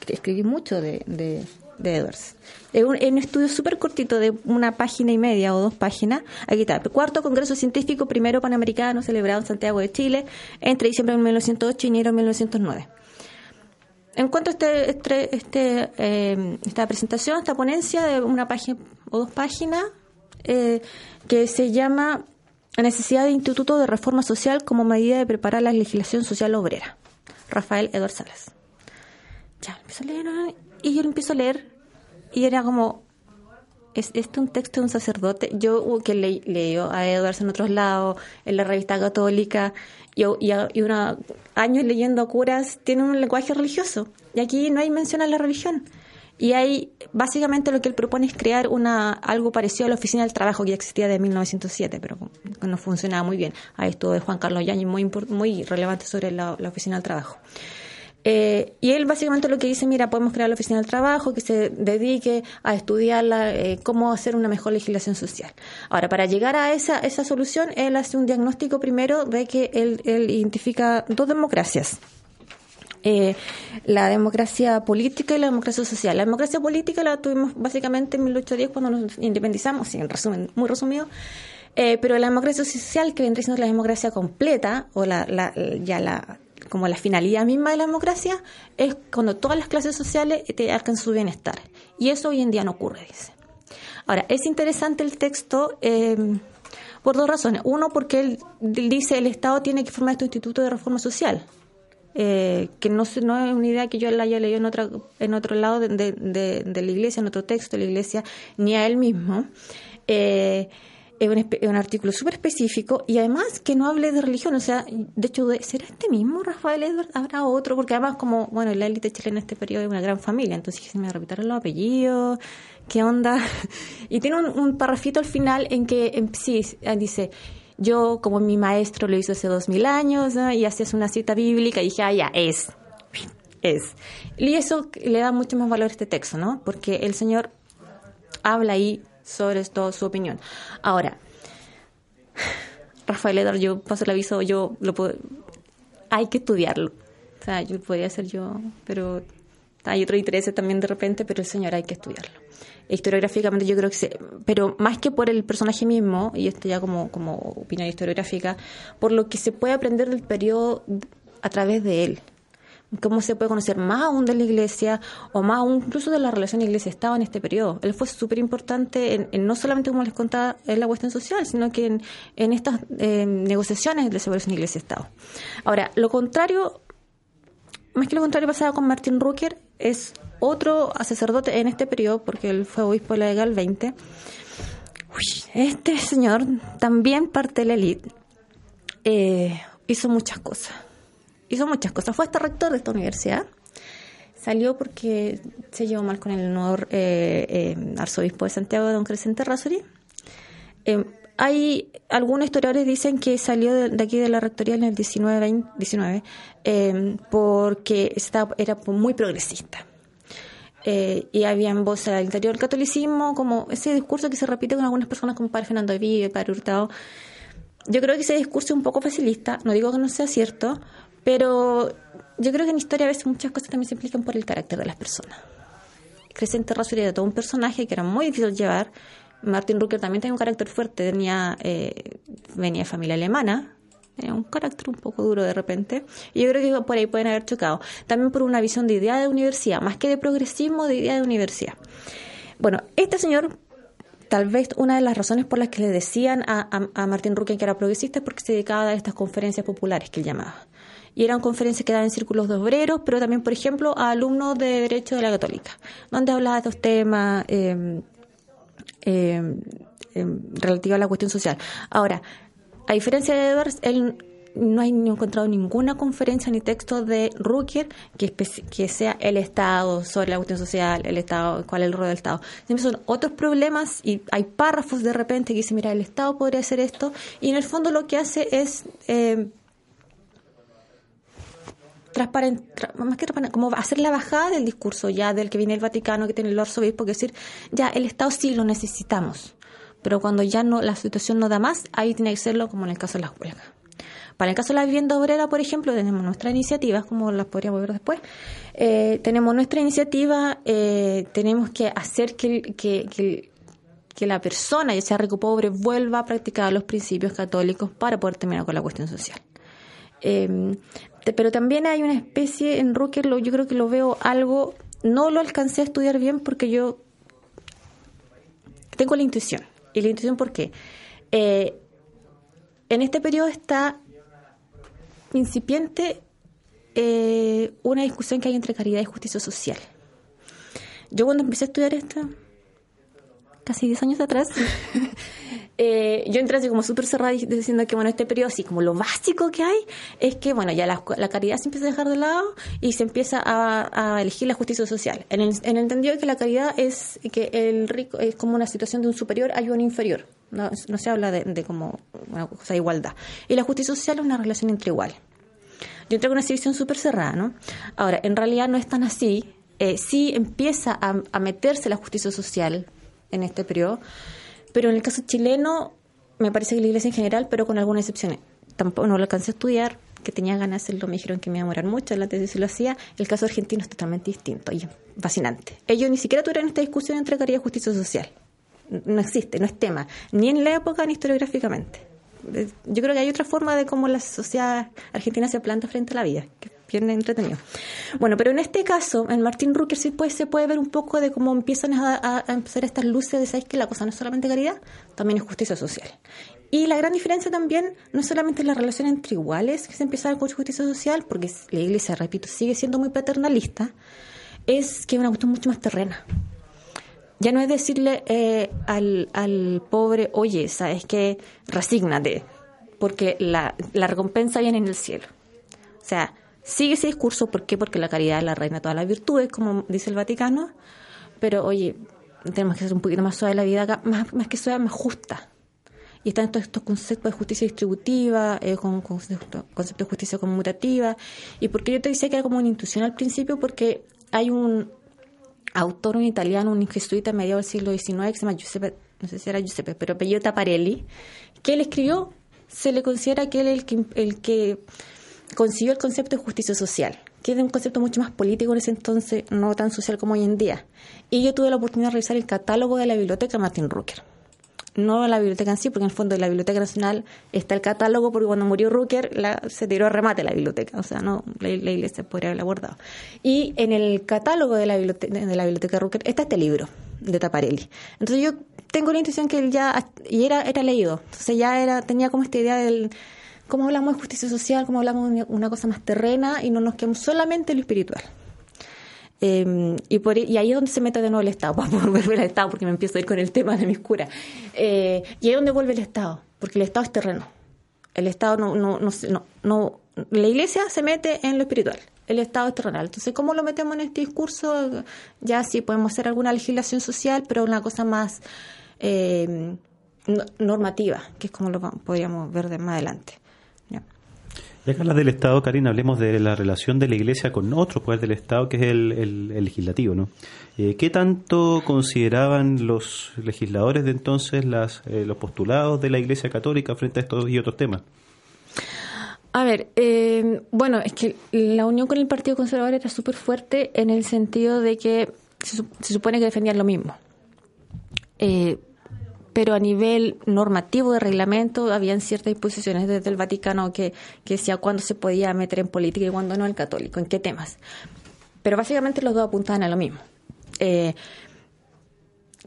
que escribí mucho de, de, Edwards. En un, un, estudio súper cortito de una página y media o dos páginas. Aquí está. Cuarto Congreso Científico Primero Panamericano celebrado en Santiago de Chile entre diciembre de 1908 y enero de 1909. En cuanto a este, este, este eh, esta presentación, esta ponencia de una página o dos páginas eh, que se llama la necesidad de Instituto de Reforma Social como medida de preparar la legislación social obrera. Rafael Eduardo Salas. Ya, empiezo a leer y yo lo empiezo a leer y era como, ¿es este un texto de un sacerdote? Yo uh, que le, leo a Edwards en otros lados, en la revista católica, y, y, y años leyendo curas, tiene un lenguaje religioso. Y aquí no hay mención a la religión. Y ahí, básicamente, lo que él propone es crear una algo parecido a la Oficina del Trabajo que ya existía de 1907, pero no funcionaba muy bien. Ahí estuvo Juan Carlos Yañez, muy, muy relevante sobre la, Oficina del Trabajo. Eh, y él básicamente lo que dice, mira, podemos crear la oficina del trabajo que se dedique a estudiar eh, cómo hacer una mejor legislación social. Ahora, para llegar a esa, esa solución, él hace un diagnóstico primero de que él identifica dos democracias eh, la democracia política y la democracia social. La democracia política la tuvimos básicamente en 1810 cuando nos independizamos, en resumen, muy resumido. Eh, pero la democracia social, que vendría siendo la democracia completa, o la, ya la como la finalidad misma de la democracia, es cuando todas las clases sociales te alcanzan su bienestar. Y eso hoy en día no ocurre, dice. Ahora, es interesante el texto eh, por dos razones. Uno, porque él dice el Estado tiene que formar este instituto de reforma social eh, que no, no es una idea que yo la haya leído en, otra, en otro lado de, la iglesia, en otro texto de la iglesia, ni a él mismo. Eh, es un, artículo súper específico y además que no hable de religión, o sea, de hecho, ¿será este mismo Rafael Edward? ¿Habrá otro? Porque además, como, bueno, la élite chilena en este periodo es una gran familia, entonces se me repitaron los apellidos, ¿qué onda? [LAUGHS] Y tiene un, un parrafito al final en que, sí, dice, yo, como mi maestro lo hizo hace dos mil años, y hacías una cita bíblica, y dije, ah, ya, es, es. Y eso le da mucho más valor a este texto, ¿no? Porque el Señor habla ahí sobre esto, su opinión. Ahora, Rafael Edar, yo paso el aviso, yo lo puedo, hay que estudiarlo. O sea, yo podría ser yo, pero hay otro interés también de repente, pero el Señor hay que estudiarlo historiográficamente yo creo que se, pero más que por el personaje mismo, y esto ya como, como opinión historiográfica, por lo que se puede aprender del periodo a través de él. Cómo se puede conocer más aún de la iglesia o más aún incluso de la relación iglesia-estado en este periodo. Él fue súper importante en, no solamente, como les contaba, en la cuestión social, sino que en, en estas eh, negociaciones de separación iglesia-estado. Ahora, lo contrario, más que lo contrario pasaba con Martin Rucker, es otro sacerdote en este periodo, porque él fue obispo Legal 20. este señor, también parte de la élite, eh, hizo muchas cosas. Hizo muchas cosas. Fue hasta rector de esta universidad. Salió porque se llevó mal con el nuevo eh, eh, arzobispo de Santiago, don Crescente Rasuri. Hay algunos historiadores dicen que salió de, aquí de la rectoría en el 19, 19 porque estaba, era muy progresista eh, y había voces al interior del catolicismo, como ese discurso que se repite con algunas personas como Padre Fernando Vive, Padre Hurtado. Yo creo que ese discurso es un poco facilista, no digo que no sea cierto, pero yo creo que en historia a veces muchas cosas también se implican por el carácter de las personas. Crescente Razo era todo un personaje que era muy difícil llevar. Martin Rucker también tenía un carácter fuerte, tenía, eh, venía de familia alemana, un carácter un poco duro de repente. Y yo creo que por ahí pueden haber chocado. También por una visión de idea de universidad, más que de progresismo, de idea de universidad. Bueno, este señor, tal vez una de las razones por las que le decían a, Martín Rucken que era progresista es porque se dedicaba a estas conferencias populares que él llamaba. Y eran conferencias que daban en círculos de obreros, pero también, por ejemplo, a alumnos de Derecho de la Católica, donde hablaba de estos temas eh, eh, relativos a la cuestión social. Ahora, a diferencia de Edwards, él no hay encontrado ninguna conferencia ni texto de Rucker que, que sea el Estado sobre la cuestión social, el Estado, cuál es el rol del Estado. Siempre son otros problemas y hay párrafos de repente que dicen, mira, el Estado podría hacer esto y en el fondo lo que hace es... Eh, transparente, más que como hacer la bajada del discurso ya del que viene el Vaticano, que tiene el arzobispo, que decir, ya el Estado sí lo necesitamos pero cuando ya no la situación no da más, ahí tiene que serlo como en el caso de las huelgas. Para el caso de la vivienda obrera, por ejemplo, tenemos nuestra iniciativa, como las podríamos ver después, eh, tenemos nuestra iniciativa, eh, tenemos que hacer que, que, que, la persona, ya sea rico o pobre, vuelva a practicar los principios católicos para poder terminar con la cuestión social. Em, pero también hay una especie, en Rucker yo creo que lo veo algo, no lo alcancé a estudiar bien porque yo tengo la intuición y la intuición, ¿por qué? Eh, en este periodo está incipiente eh, una discusión que hay entre caridad y justicia social. Yo cuando empecé a estudiar esto, casi 10 años atrás, [LAUGHS] eh, yo entré así como súper cerrada diciendo que, bueno, este periodo, así como lo básico que hay, es que, bueno, ya la, caridad se empieza a dejar de lado y se empieza a, elegir la justicia social. En el, en el entendido de que la caridad es que el rico es como una situación de un superior hay un inferior. No, se habla de, como una cosa de igualdad. Y la justicia social es una relación entre iguales. Yo entré con una división súper cerrada, ¿no? Ahora, en realidad no es tan así. Eh, sí empieza a, a meterse la justicia social en este periodo, pero en el caso chileno, me parece que la iglesia en general, pero con algunas excepciones. Tampoco no lo alcancé a estudiar, que tenía ganas de hacerlo, me dijeron que me iba a demorar mucho, la tesis lo hacía. El caso argentino es totalmente distinto y fascinante. Ellos ni siquiera tuvieron esta discusión entre caridad y justicia social. No existe, no es tema, ni en la época ni historiográficamente. Yo creo que hay otra forma de cómo la sociedad argentina se planta frente a la vida, que bien entretenido. Bueno, pero en este caso, en Martín Rucker sí se puede ver un poco de cómo empiezan a, empezar estas luces de, ¿sabes que La cosa no es solamente caridad, también es justicia social. Y la gran diferencia también no es solamente la relación entre iguales que se empieza a con justicia social, porque la iglesia, repito, sigue siendo muy paternalista, es que es una cuestión mucho más terrena. Ya no es decirle eh, al, al pobre, oye, sabes que resígnate, porque la, la recompensa viene en el cielo. O sea, Sigue ese discurso, ¿por qué? Porque la caridad es la reina de todas las virtudes, como dice el Vaticano, pero oye, tenemos que hacer un poquito más suave la vida acá, más, más que suave, más justa. Y están todos estos conceptos de justicia distributiva, eh, con, conceptos de justicia conmutativa. ¿Y por qué yo te decía que era como una intuición al principio? Porque hay un autor, un italiano, un jesuita medio del siglo XIX, que se llama Giuseppe, no sé si era Giuseppe, pero apellido Taparelli, que él escribió, se le considera que él es el que, el que consiguió el concepto de justicia social, que es un concepto mucho más político en ese entonces, no tan social como hoy en día. Y yo tuve la oportunidad de revisar el catálogo de la biblioteca Martin Rucker. No la biblioteca en sí, porque en el fondo de la Biblioteca Nacional está el catálogo, porque cuando murió Rucker la, se tiró a remate la biblioteca, o sea, no la, iglesia podría haberla guardado. Y en el catálogo de la biblioteca, de la biblioteca Rucker está este libro de Taparelli. Entonces yo tengo la intuición que él ya, y era, era leído, entonces ya era, tenía como esta idea del cómo hablamos de justicia social, cómo hablamos de una cosa más terrena y no nos quedamos solamente en lo espiritual. Em, y, por, y ahí es donde se mete de nuevo el Estado, [LAUGHS] para volver al Estado, porque me empiezo a ir con el tema de mis curas. Eh, y ahí es donde vuelve el Estado, porque el Estado es terreno. El Estado no, no, no, no, la Iglesia se mete en lo espiritual, el Estado es terrenal. Entonces, ¿cómo lo metemos en este discurso? Ya sí podemos hacer alguna legislación social, pero una cosa más eh, normativa, que es como lo podríamos ver de más adelante. Ya que hablas del Estado, Karina, hablemos de la relación de la Iglesia con otro poder del Estado, que es el, legislativo. ¿no? Eh, ¿Qué tanto consideraban los legisladores de entonces eh, los postulados de la Iglesia Católica frente a estos y otros temas? A ver, eh, bueno, es que la unión con el Partido Conservador era súper fuerte en el sentido de que se, supone que defendían lo mismo. Pero a nivel normativo de reglamento habían ciertas disposiciones desde el Vaticano que, que decía cuándo se podía meter en política y cuándo no el católico, en qué temas. Pero básicamente los dos apuntaban a lo mismo. Eh,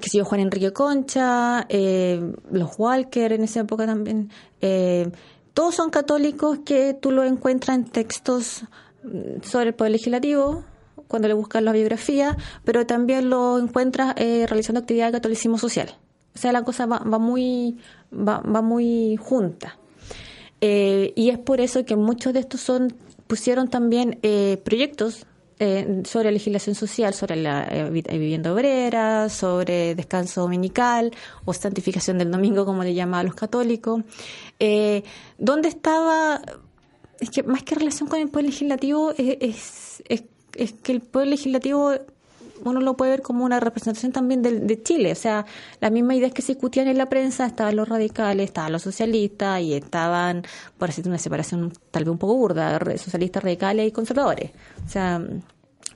que si Juan Enrique Concha, eh, los Walker en esa época también, eh, todos son católicos que tú lo encuentras en textos mm, sobre el poder legislativo, cuando le buscas la biografía, pero también lo encuentras realizando actividad de catolicismo social. O sea, la cosa va, muy, va, muy junta. Eh, y es por eso que muchos de estos son pusieron también eh, proyectos eh, sobre legislación social, sobre la vivienda obrera, sobre descanso dominical o santificación del domingo, como le llaman los católicos. ¿Dónde estaba? Es que más que relación con el poder legislativo, es, es, es que el poder legislativo uno lo puede ver como una representación también de, Chile. O sea, las mismas ideas que se discutían en la prensa, estaban los radicales, estaban los socialistas y estaban, por decir una separación tal vez un poco burda, socialistas radicales y conservadores. O sea,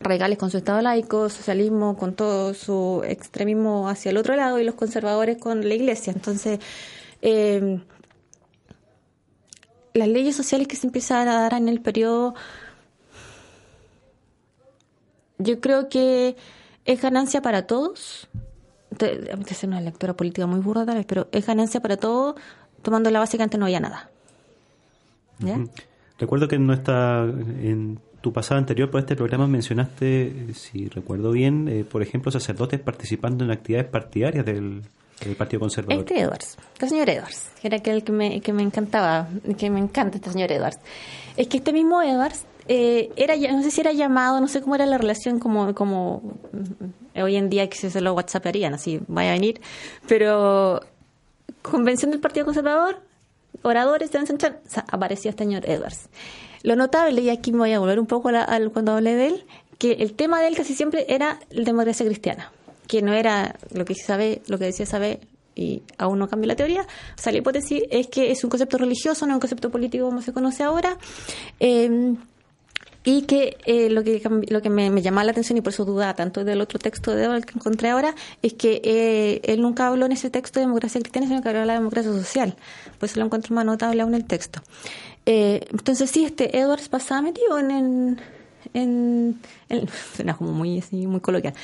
radicales con su Estado laico, socialismo con todo su extremismo hacia el otro lado y los conservadores con la Iglesia. Entonces, eh, las leyes sociales que se empiezan a dar en el periodo yo creo que es ganancia para todos. Es una lectura política muy burda, tal vez, pero es ganancia para todos, tomando la base que antes no había nada. Recuerdo que en, nuestra, en tu pasada anterior por este programa mencionaste, si recuerdo bien, eh, por ejemplo, sacerdotes participando en actividades partidarias del, del Partido Conservador. Este Edwards, este señor Edwards, que era aquel que me, que me encantaba, que me encanta este señor Edwards. Es que este mismo Edwards eh, era, no sé si era llamado, no sé cómo era la relación como, como mm, hoy en día que se lo whatsapparían, así vaya a venir, pero convención del Partido Conservador, oradores, de aparecía este señor Edwards. Lo notable, y aquí me voy a volver un poco al, cuando hablé de él, que el tema de él casi siempre era la democracia cristiana, que no era lo que sabe, lo que decía sabe y aún no cambia la teoría. O sea, la hipótesis es que es un concepto religioso, no un concepto político como se conoce ahora. Eh, y que eh, lo que lo que me, llamaba la atención y por eso dudaba tanto del otro texto de que encontré ahora es que eh, él nunca habló en ese texto de democracia cristiana sino que habló de la democracia social. Pues lo encuentro más notable aún en el texto. Eh, entonces sí este Edwards pasaba metido en, en, [LAUGHS] suena como muy así muy coloquial.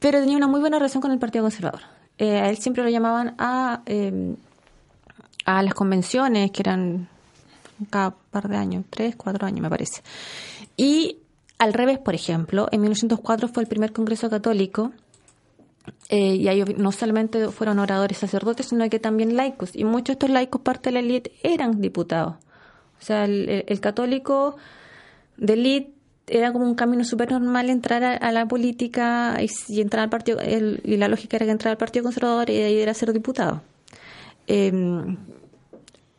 Pero tenía una muy buena relación con el Partido Conservador. A él siempre lo llamaban a a las convenciones que eran cada par de años, tres, cuatro años me parece. Y al revés, por ejemplo, en 1904 fue el primer Congreso Católico eh, y ahí no solamente fueron oradores sacerdotes, sino que también laicos. Y muchos de estos laicos, parte de la élite, eran diputados. O sea, el, católico de élite era como un camino súper normal entrar a, la política y, entrar al partido, y la lógica era que entrar al Partido Conservador y de ahí era ser diputado. Eh,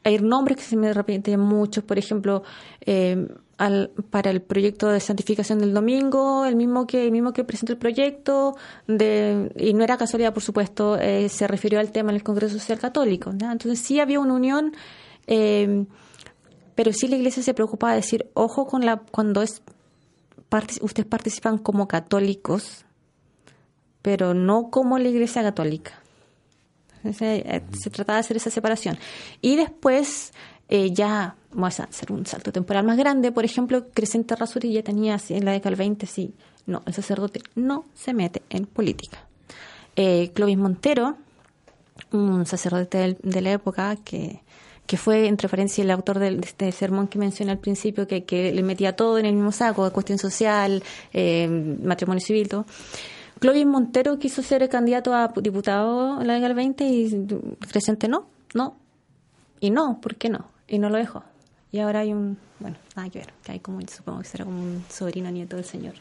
hay nombres que se me repiten muchos, por ejemplo, eh, para el proyecto de santificación del domingo, el mismo que el mismo que presentó el proyecto, de, y no era casualidad, por supuesto, eh, se refirió al tema en el Congreso Social Católico. Entonces sí había una unión, eh, pero sí la Iglesia se preocupaba de decir, ojo con la cuando es ustedes participan como católicos, pero no como la Iglesia Católica. Eh, se, trataba de hacer esa separación. Y después, eh, ya vamos a hacer un salto temporal más grande. Por ejemplo, Crescente Rasuri ya tenía en la década del 20, sí, no, el sacerdote no se mete en política. Eh, Clovis Montero, un sacerdote de, la época que, que fue, entre paréntesis, el autor de este sermón que mencioné al principio, que, que le metía todo en el mismo saco, cuestión social, matrimonio civil, todo. Clovis Montero quiso ser candidato a diputado en la década del 20 y Crescente no, no. Y no, ¿por qué no? Y no lo dejó. Y ahora hay un, bueno, nada que ver, que hay como, supongo que será como un sobrino nieto del señor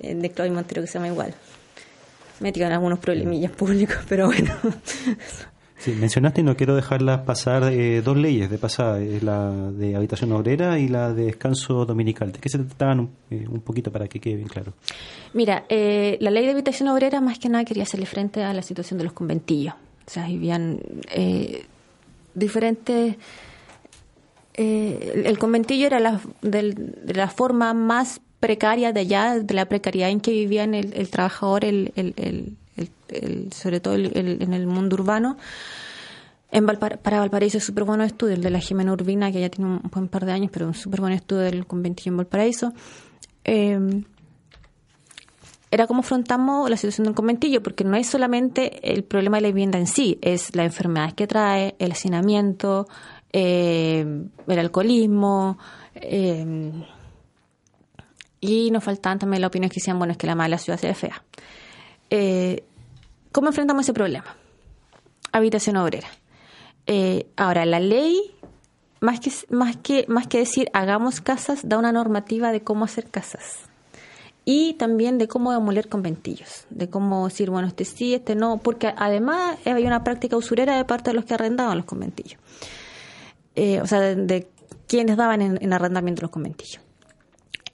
eh, de Clovis Montero que se llama igual. Metido en algunos problemillas públicos, [LAUGHS] pero bueno. Sí, mencionaste y no quiero dejarlas pasar eh, dos leyes de pasada, eh, la de habitación obrera y la de descanso dominical. ¿De qué se trataban un, eh, un poquito para que quede bien claro? Mira, la ley de habitación obrera más que nada quería hacerle frente a la situación de los conventillos. O sea, vivían diferentes... el conventillo era la, forma más precaria de allá, de la precariedad en que vivían el, el trabajador, el, el sobre todo en el mundo urbano. En para Valparaíso es súper bueno estudio, el de la Jimena Urbina, que ya tiene un buen par de años, pero un súper buen estudio del conventillo en Valparaíso. Eh, era como afrontamos la situación del conventillo, porque no es solamente el problema de la vivienda en sí, es la enfermedad que trae, el hacinamiento, eh, el alcoholismo, eh, y nos faltaban también las opiniones que decían, bueno, es que la mala ciudad se ve fea. Eh, ¿Cómo enfrentamos ese problema? Habitación obrera. Eh, ahora, la ley, más que, más, que, más que decir hagamos casas, da una normativa de cómo hacer casas. Y también de cómo demoler conventillos, de cómo decir, bueno, este sí, este no, porque además había una práctica usurera de parte de los que arrendaban los conventillos. Eh, o sea, de, quienes daban en, en arrendamiento los conventillos.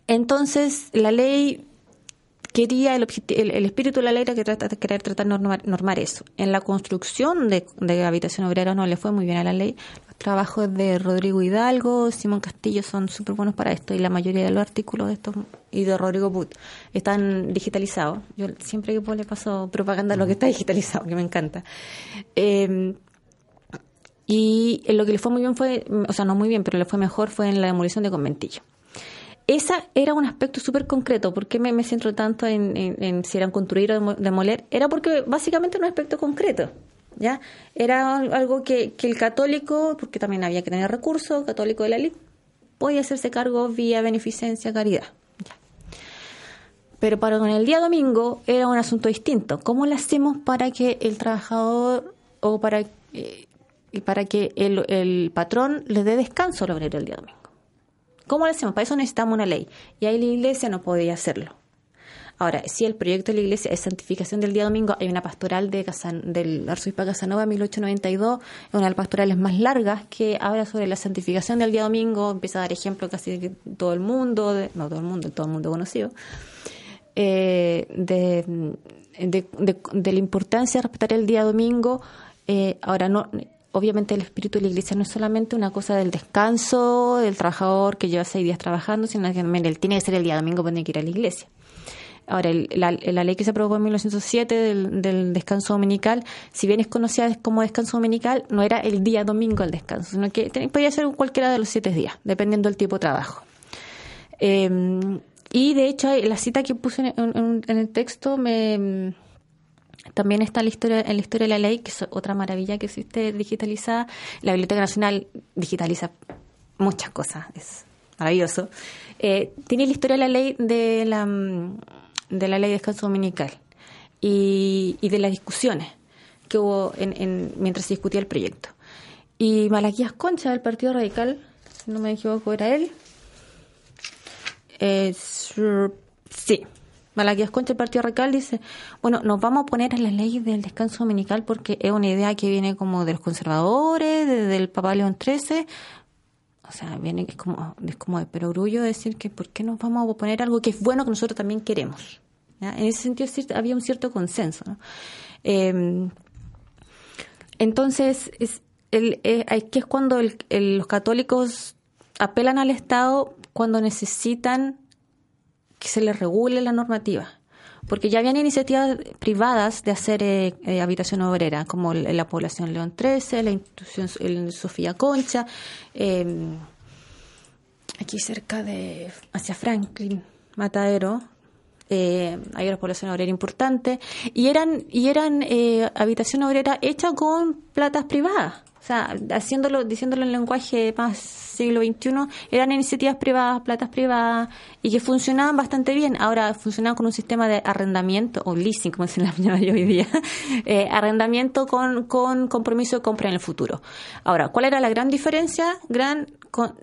Entonces, la ley quería el, el, espíritu de la ley era que trata, querer tratar de normar, eso. En la construcción de, habitación obrera no le fue muy bien a la ley. Los trabajos de Rodrigo Hidalgo, Simón Castillo son súper buenos para esto y la mayoría de los artículos de estos y de Rodrigo Put están digitalizados. Yo siempre que le paso propaganda a lo que está digitalizado, que me encanta. Eh, y lo que le fue muy bien fue, o sea, no muy bien, pero le fue mejor fue en la demolición de conventillo esa era un aspecto súper concreto. ¿Por qué me, me centro tanto en, si eran construir o demoler? Era porque básicamente era un aspecto concreto. ¿ya? Era algo que, el católico, porque también había que tener recursos, católico de la élite, podía hacerse cargo vía beneficencia, caridad. Pero para con el día domingo era un asunto distinto. ¿Cómo lo hacemos para que el trabajador o para, eh, para que el, el patrón le dé descanso al obrero el día domingo? ¿Cómo lo hacemos? Para eso necesitamos una ley. Y ahí la iglesia no podía hacerlo. Ahora, si el proyecto de la iglesia es santificación del día domingo, hay una pastoral de Casan, del arzobispo Casanova 1892, una de las pastorales más largas que habla sobre la santificación del día domingo, empieza a dar ejemplo casi de todo el mundo, no todo el mundo, todo el mundo conocido, eh, de, de, la importancia de respetar el día domingo. Eh, ahora, no obviamente el espíritu de la iglesia no es solamente una cosa del descanso del trabajador que lleva seis días trabajando, sino que también tiene que ser el día domingo para que ir a la iglesia. Ahora, la, ley que se aprobó en 1907 del, descanso dominical, si bien es conocida como descanso dominical, no era el día domingo el descanso, sino que podía ser cualquiera de los siete días, dependiendo del tipo de trabajo. Em, y de hecho, la cita que puse en, el texto me también está en la, historia, en la historia de la ley, que es otra maravilla que existe digitalizada. La Biblioteca Nacional digitaliza muchas cosas, es maravilloso. Eh, tiene la historia de la ley de la de la ley de descanso dominical y, de las discusiones que hubo en, mientras se discutía el proyecto. Y Malaquías Concha del Partido Radical, si no me equivoco, era él. sí, Malaquías Concha del Partido Radical dice, bueno, nos vamos a poner en la ley del descanso dominical porque es una idea que viene como de los conservadores, del Papa León XIII, o sea, viene es como, es como de perogrullo decir que ¿por qué nos vamos a poner algo que es bueno que nosotros también queremos? En ese sentido había un cierto consenso. Em, entonces, es, el, eh, que es cuando los católicos apelan al Estado cuando necesitan que se les regule la normativa porque ya habían iniciativas privadas de hacer eh, eh, habitación obrera, como la población León 13, la institución Sofía Concha, em, aquí cerca de, hacia Franklin, Matadero, eh, hay una población obrera importante, y eran, y eran habitación obrera hecha con platas privadas. O sea, haciéndolo, diciéndolo en lenguaje más siglo XXI, eran iniciativas privadas, platas privadas, y que funcionaban bastante bien. Ahora funcionaban con un sistema de arrendamiento, o leasing, como se [LAUGHS] llama hoy día, [LAUGHS] eh, arrendamiento con, con compromiso de compra en el futuro. Ahora, ¿cuál era la gran diferencia gran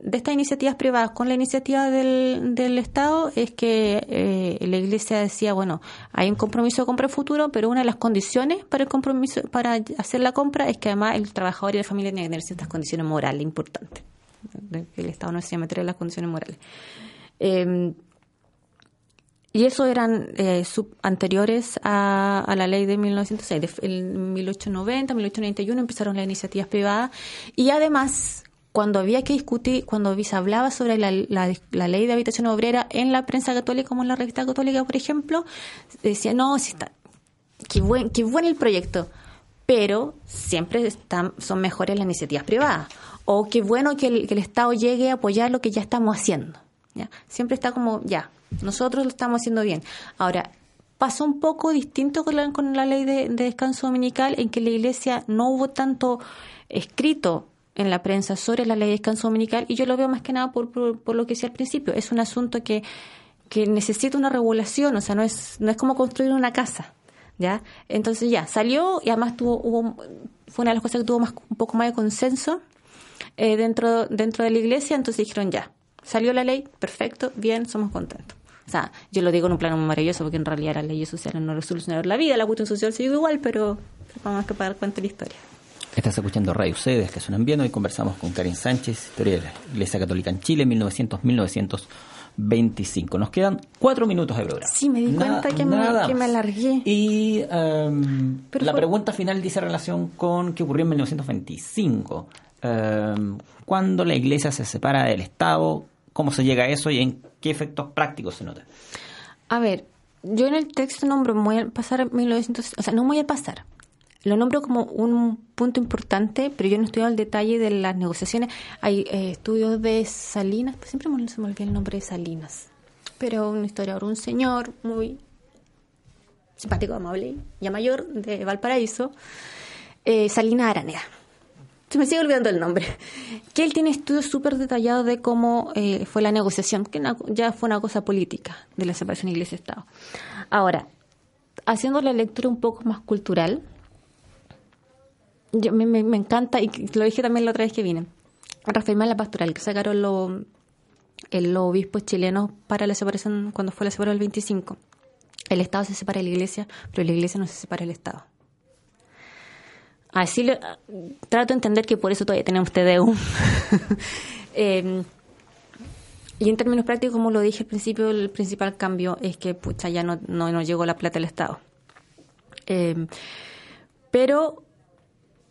de estas iniciativas privadas con la iniciativa del, del Estado? Es que eh, la Iglesia decía, bueno, hay un compromiso de compra futuro, pero una de las condiciones para el compromiso, para hacer la compra, es que además el trabajador y la familia tienen que tener ciertas condiciones morales importantes el Estado no se meter en las condiciones morales. Em, y eso eran eh, anteriores a, la ley de 1906. En 1890, 1891 empezaron las iniciativas privadas y además cuando había que discutir, cuando se hablaba sobre la, ley de habitación obrera en la prensa católica, como en la revista católica, por ejemplo, decía, no, si está, qué buen, qué el proyecto, pero siempre están, son mejores las iniciativas privadas o qué bueno que el, Estado llegue a apoyar lo que ya estamos haciendo. ¿ya? Siempre está como, ya, nosotros lo estamos haciendo bien. Ahora, pasó un poco distinto con la, con la ley de, descanso dominical, en que la Iglesia no hubo tanto escrito en la prensa sobre la ley de descanso dominical, y yo lo veo más que nada por, por, lo que decía al principio. Es un asunto que, que necesita una regulación, o sea, no es, no es como construir una casa. ¿ya? Entonces ya, salió y además tuvo, hubo, fue una de las cosas que tuvo más, un poco más de consenso eh, dentro, dentro de la iglesia, entonces dijeron ya, salió la ley, perfecto, bien, somos contentos. O sea, yo lo digo en un plano maravilloso porque en realidad las leyes sociales no resolucionaron la vida, la cuestión social sigue igual, pero vamos a pagar cuenta la historia. Estás escuchando Radio Ustedes que suenan bien. Hoy conversamos con Karin Sánchez, historia de la Iglesia Católica en Chile, 1900-1925. Nos quedan cuatro minutos de programa. Sí, me di cuenta que, me, que, me, alargué. Y em, la pregunta final dice relación con qué ocurrió en 1925. Em, cuándo la iglesia se separa del Estado, cómo se llega a eso y en qué efectos prácticos se nota. A ver, yo en el texto nombro muy al pasar 1900, o sea, no muy al pasar. Lo nombro como un punto importante, pero yo no estoy al detalle de las negociaciones. Hay eh, estudios de Salinas, pues siempre se me olvida el nombre de Salinas, pero un historiador, un señor muy simpático, amable, ya mayor, de Valparaíso, eh, Salinas Araneda se me sigue olvidando el nombre, que él tiene estudios súper detallados de cómo eh, fue la negociación, que ya fue una cosa política de la separación Iglesia-Estado. Ahora, haciendo la lectura un poco más cultural, yo, me, encanta, y lo dije también la otra vez que vine, Rafael la Pastoral, que sacaron los el obispos chilenos para la separación, cuando fue la separación del 25. El Estado se separa de la Iglesia, pero la Iglesia no se separa del Estado. Así lo, trato de entender que por eso todavía tenemos TDU. eh, y en términos prácticos, como lo dije al principio, el principal cambio es que pucha, ya no, no, llegó la plata del Estado. Eh, pero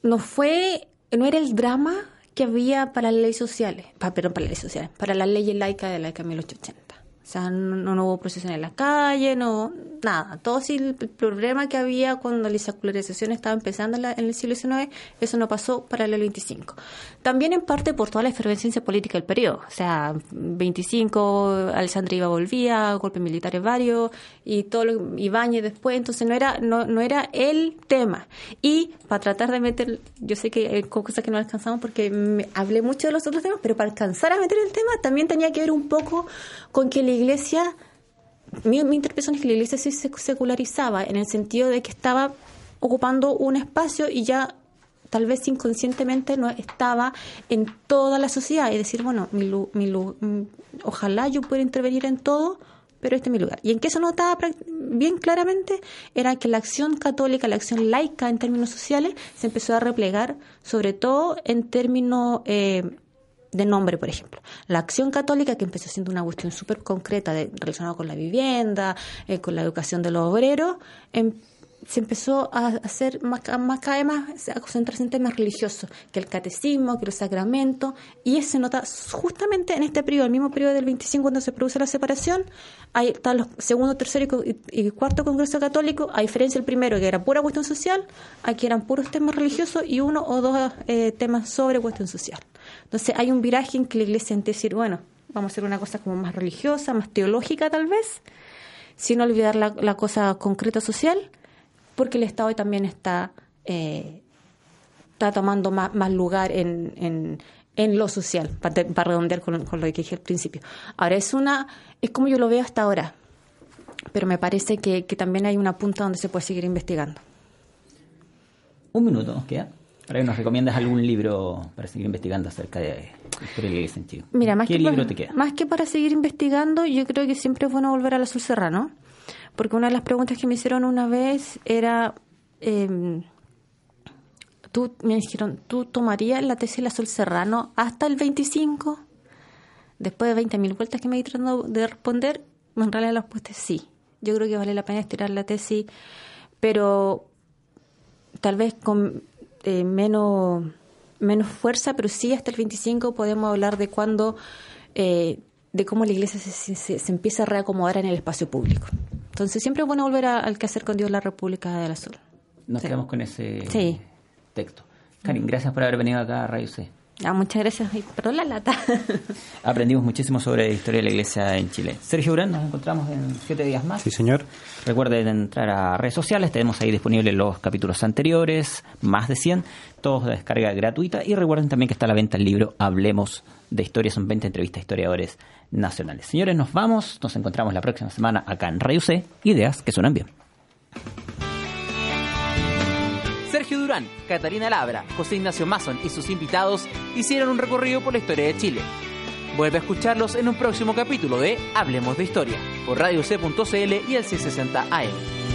no fue, no era el drama que había para las leyes sociales, para, perdón, para las leyes sociales, para las leyes laicas de la década de 1880. O sea, no, hubo procesión en la calle, no, nada. Todo sí, el problema que había cuando la secularización estaba empezando en, el siglo XIX, eso no pasó para el 25. También en parte por toda la efervescencia política del periodo. O sea, 25, Alessandra iba volvía, golpes militares varios, y todo lo, Ibáñez después, entonces no era, no, no era el tema. Y para tratar de meter, yo sé que hay cosas que no alcanzamos porque hablé mucho de los otros temas, pero para alcanzar a meter el tema también tenía que ver un poco con que la iglesia, mi, interpretación es que la iglesia sí se secularizaba en el sentido de que estaba ocupando un espacio y ya tal vez inconscientemente no estaba en toda la sociedad y decir, bueno, mi, mi, mm, ojalá yo pueda intervenir en todo, pero este es mi lugar. Y en qué se notaba bien claramente era que la acción católica, la acción laica en términos sociales, se empezó a replegar, sobre todo en términos eh, de nombre, por ejemplo. La acción católica, que empezó siendo una cuestión súper concreta relacionada con la vivienda, eh, con la educación de los obreros, em, se empezó a hacer más, más cada vez más, a concentrarse en temas religiosos, que el catecismo, que los sacramentos, y eso se nota justamente en este periodo, el mismo periodo del 25 cuando se produce la separación, ahí están los segundo, tercero y, cuarto congreso católico, a diferencia del primero, que era pura cuestión social, aquí eran puros temas religiosos y uno o dos eh, temas sobre cuestión social. Entonces hay un viraje en que la iglesia entiende decir, bueno, vamos a hacer una cosa como más religiosa, más teológica tal vez, sin olvidar la, cosa concreta social, porque el Estado también está, eh, está tomando más, lugar en, en, lo social, para, redondear con, lo que dije al principio. Ahora, es una es como yo lo veo hasta ahora, pero me parece que, que también hay una punta donde se puede seguir investigando. Un minuto nos queda. Para que nos recomiendas algún libro para seguir investigando acerca de historia de iglesia Mira, más ¿Qué que libro te queda? Más que para seguir investigando, yo creo que siempre es bueno volver a la Azul Serrano, porque una de las preguntas que me hicieron una vez era, eh, tú me dijeron, ¿tú tomarías la tesis de la Azul Serrano hasta el 25? Después de 20.000 vueltas que me he tratando de responder, en realidad la respuesta es sí. Yo creo que vale la pena estirar la tesis, pero tal vez con eh, menos, menos fuerza, pero sí hasta el 25 podemos hablar de cuándo, eh, de cómo la iglesia se, se, empieza a reacomodar en el espacio público. Entonces siempre es bueno volver al que hacer con Dios la República del Azul. Nos quedamos con ese texto. Karin, gracias por haber venido acá a Radio C. Ah, muchas gracias. perdón la lata. [LAUGHS] Aprendimos muchísimo sobre la historia de la iglesia en Chile. Sergio Urán, nos encontramos en siete días más. Sí, señor. Recuerden entrar a redes sociales, tenemos ahí disponibles los capítulos anteriores, más de 100, todos de descarga gratuita. Y recuerden también que está a la venta el libro Hablemos de Historia, son 20 entrevistas a historiadores nacionales. Señores, nos vamos, nos encontramos la próxima semana acá en Radio C, ideas que suenan bien. Sergio Durán, Catalina Labra, José Ignacio Mason y sus invitados hicieron un recorrido por la historia de Chile. Vuelve a escucharlos en un próximo capítulo de Hablemos de Historia por Radio C.cl y el C60 AM.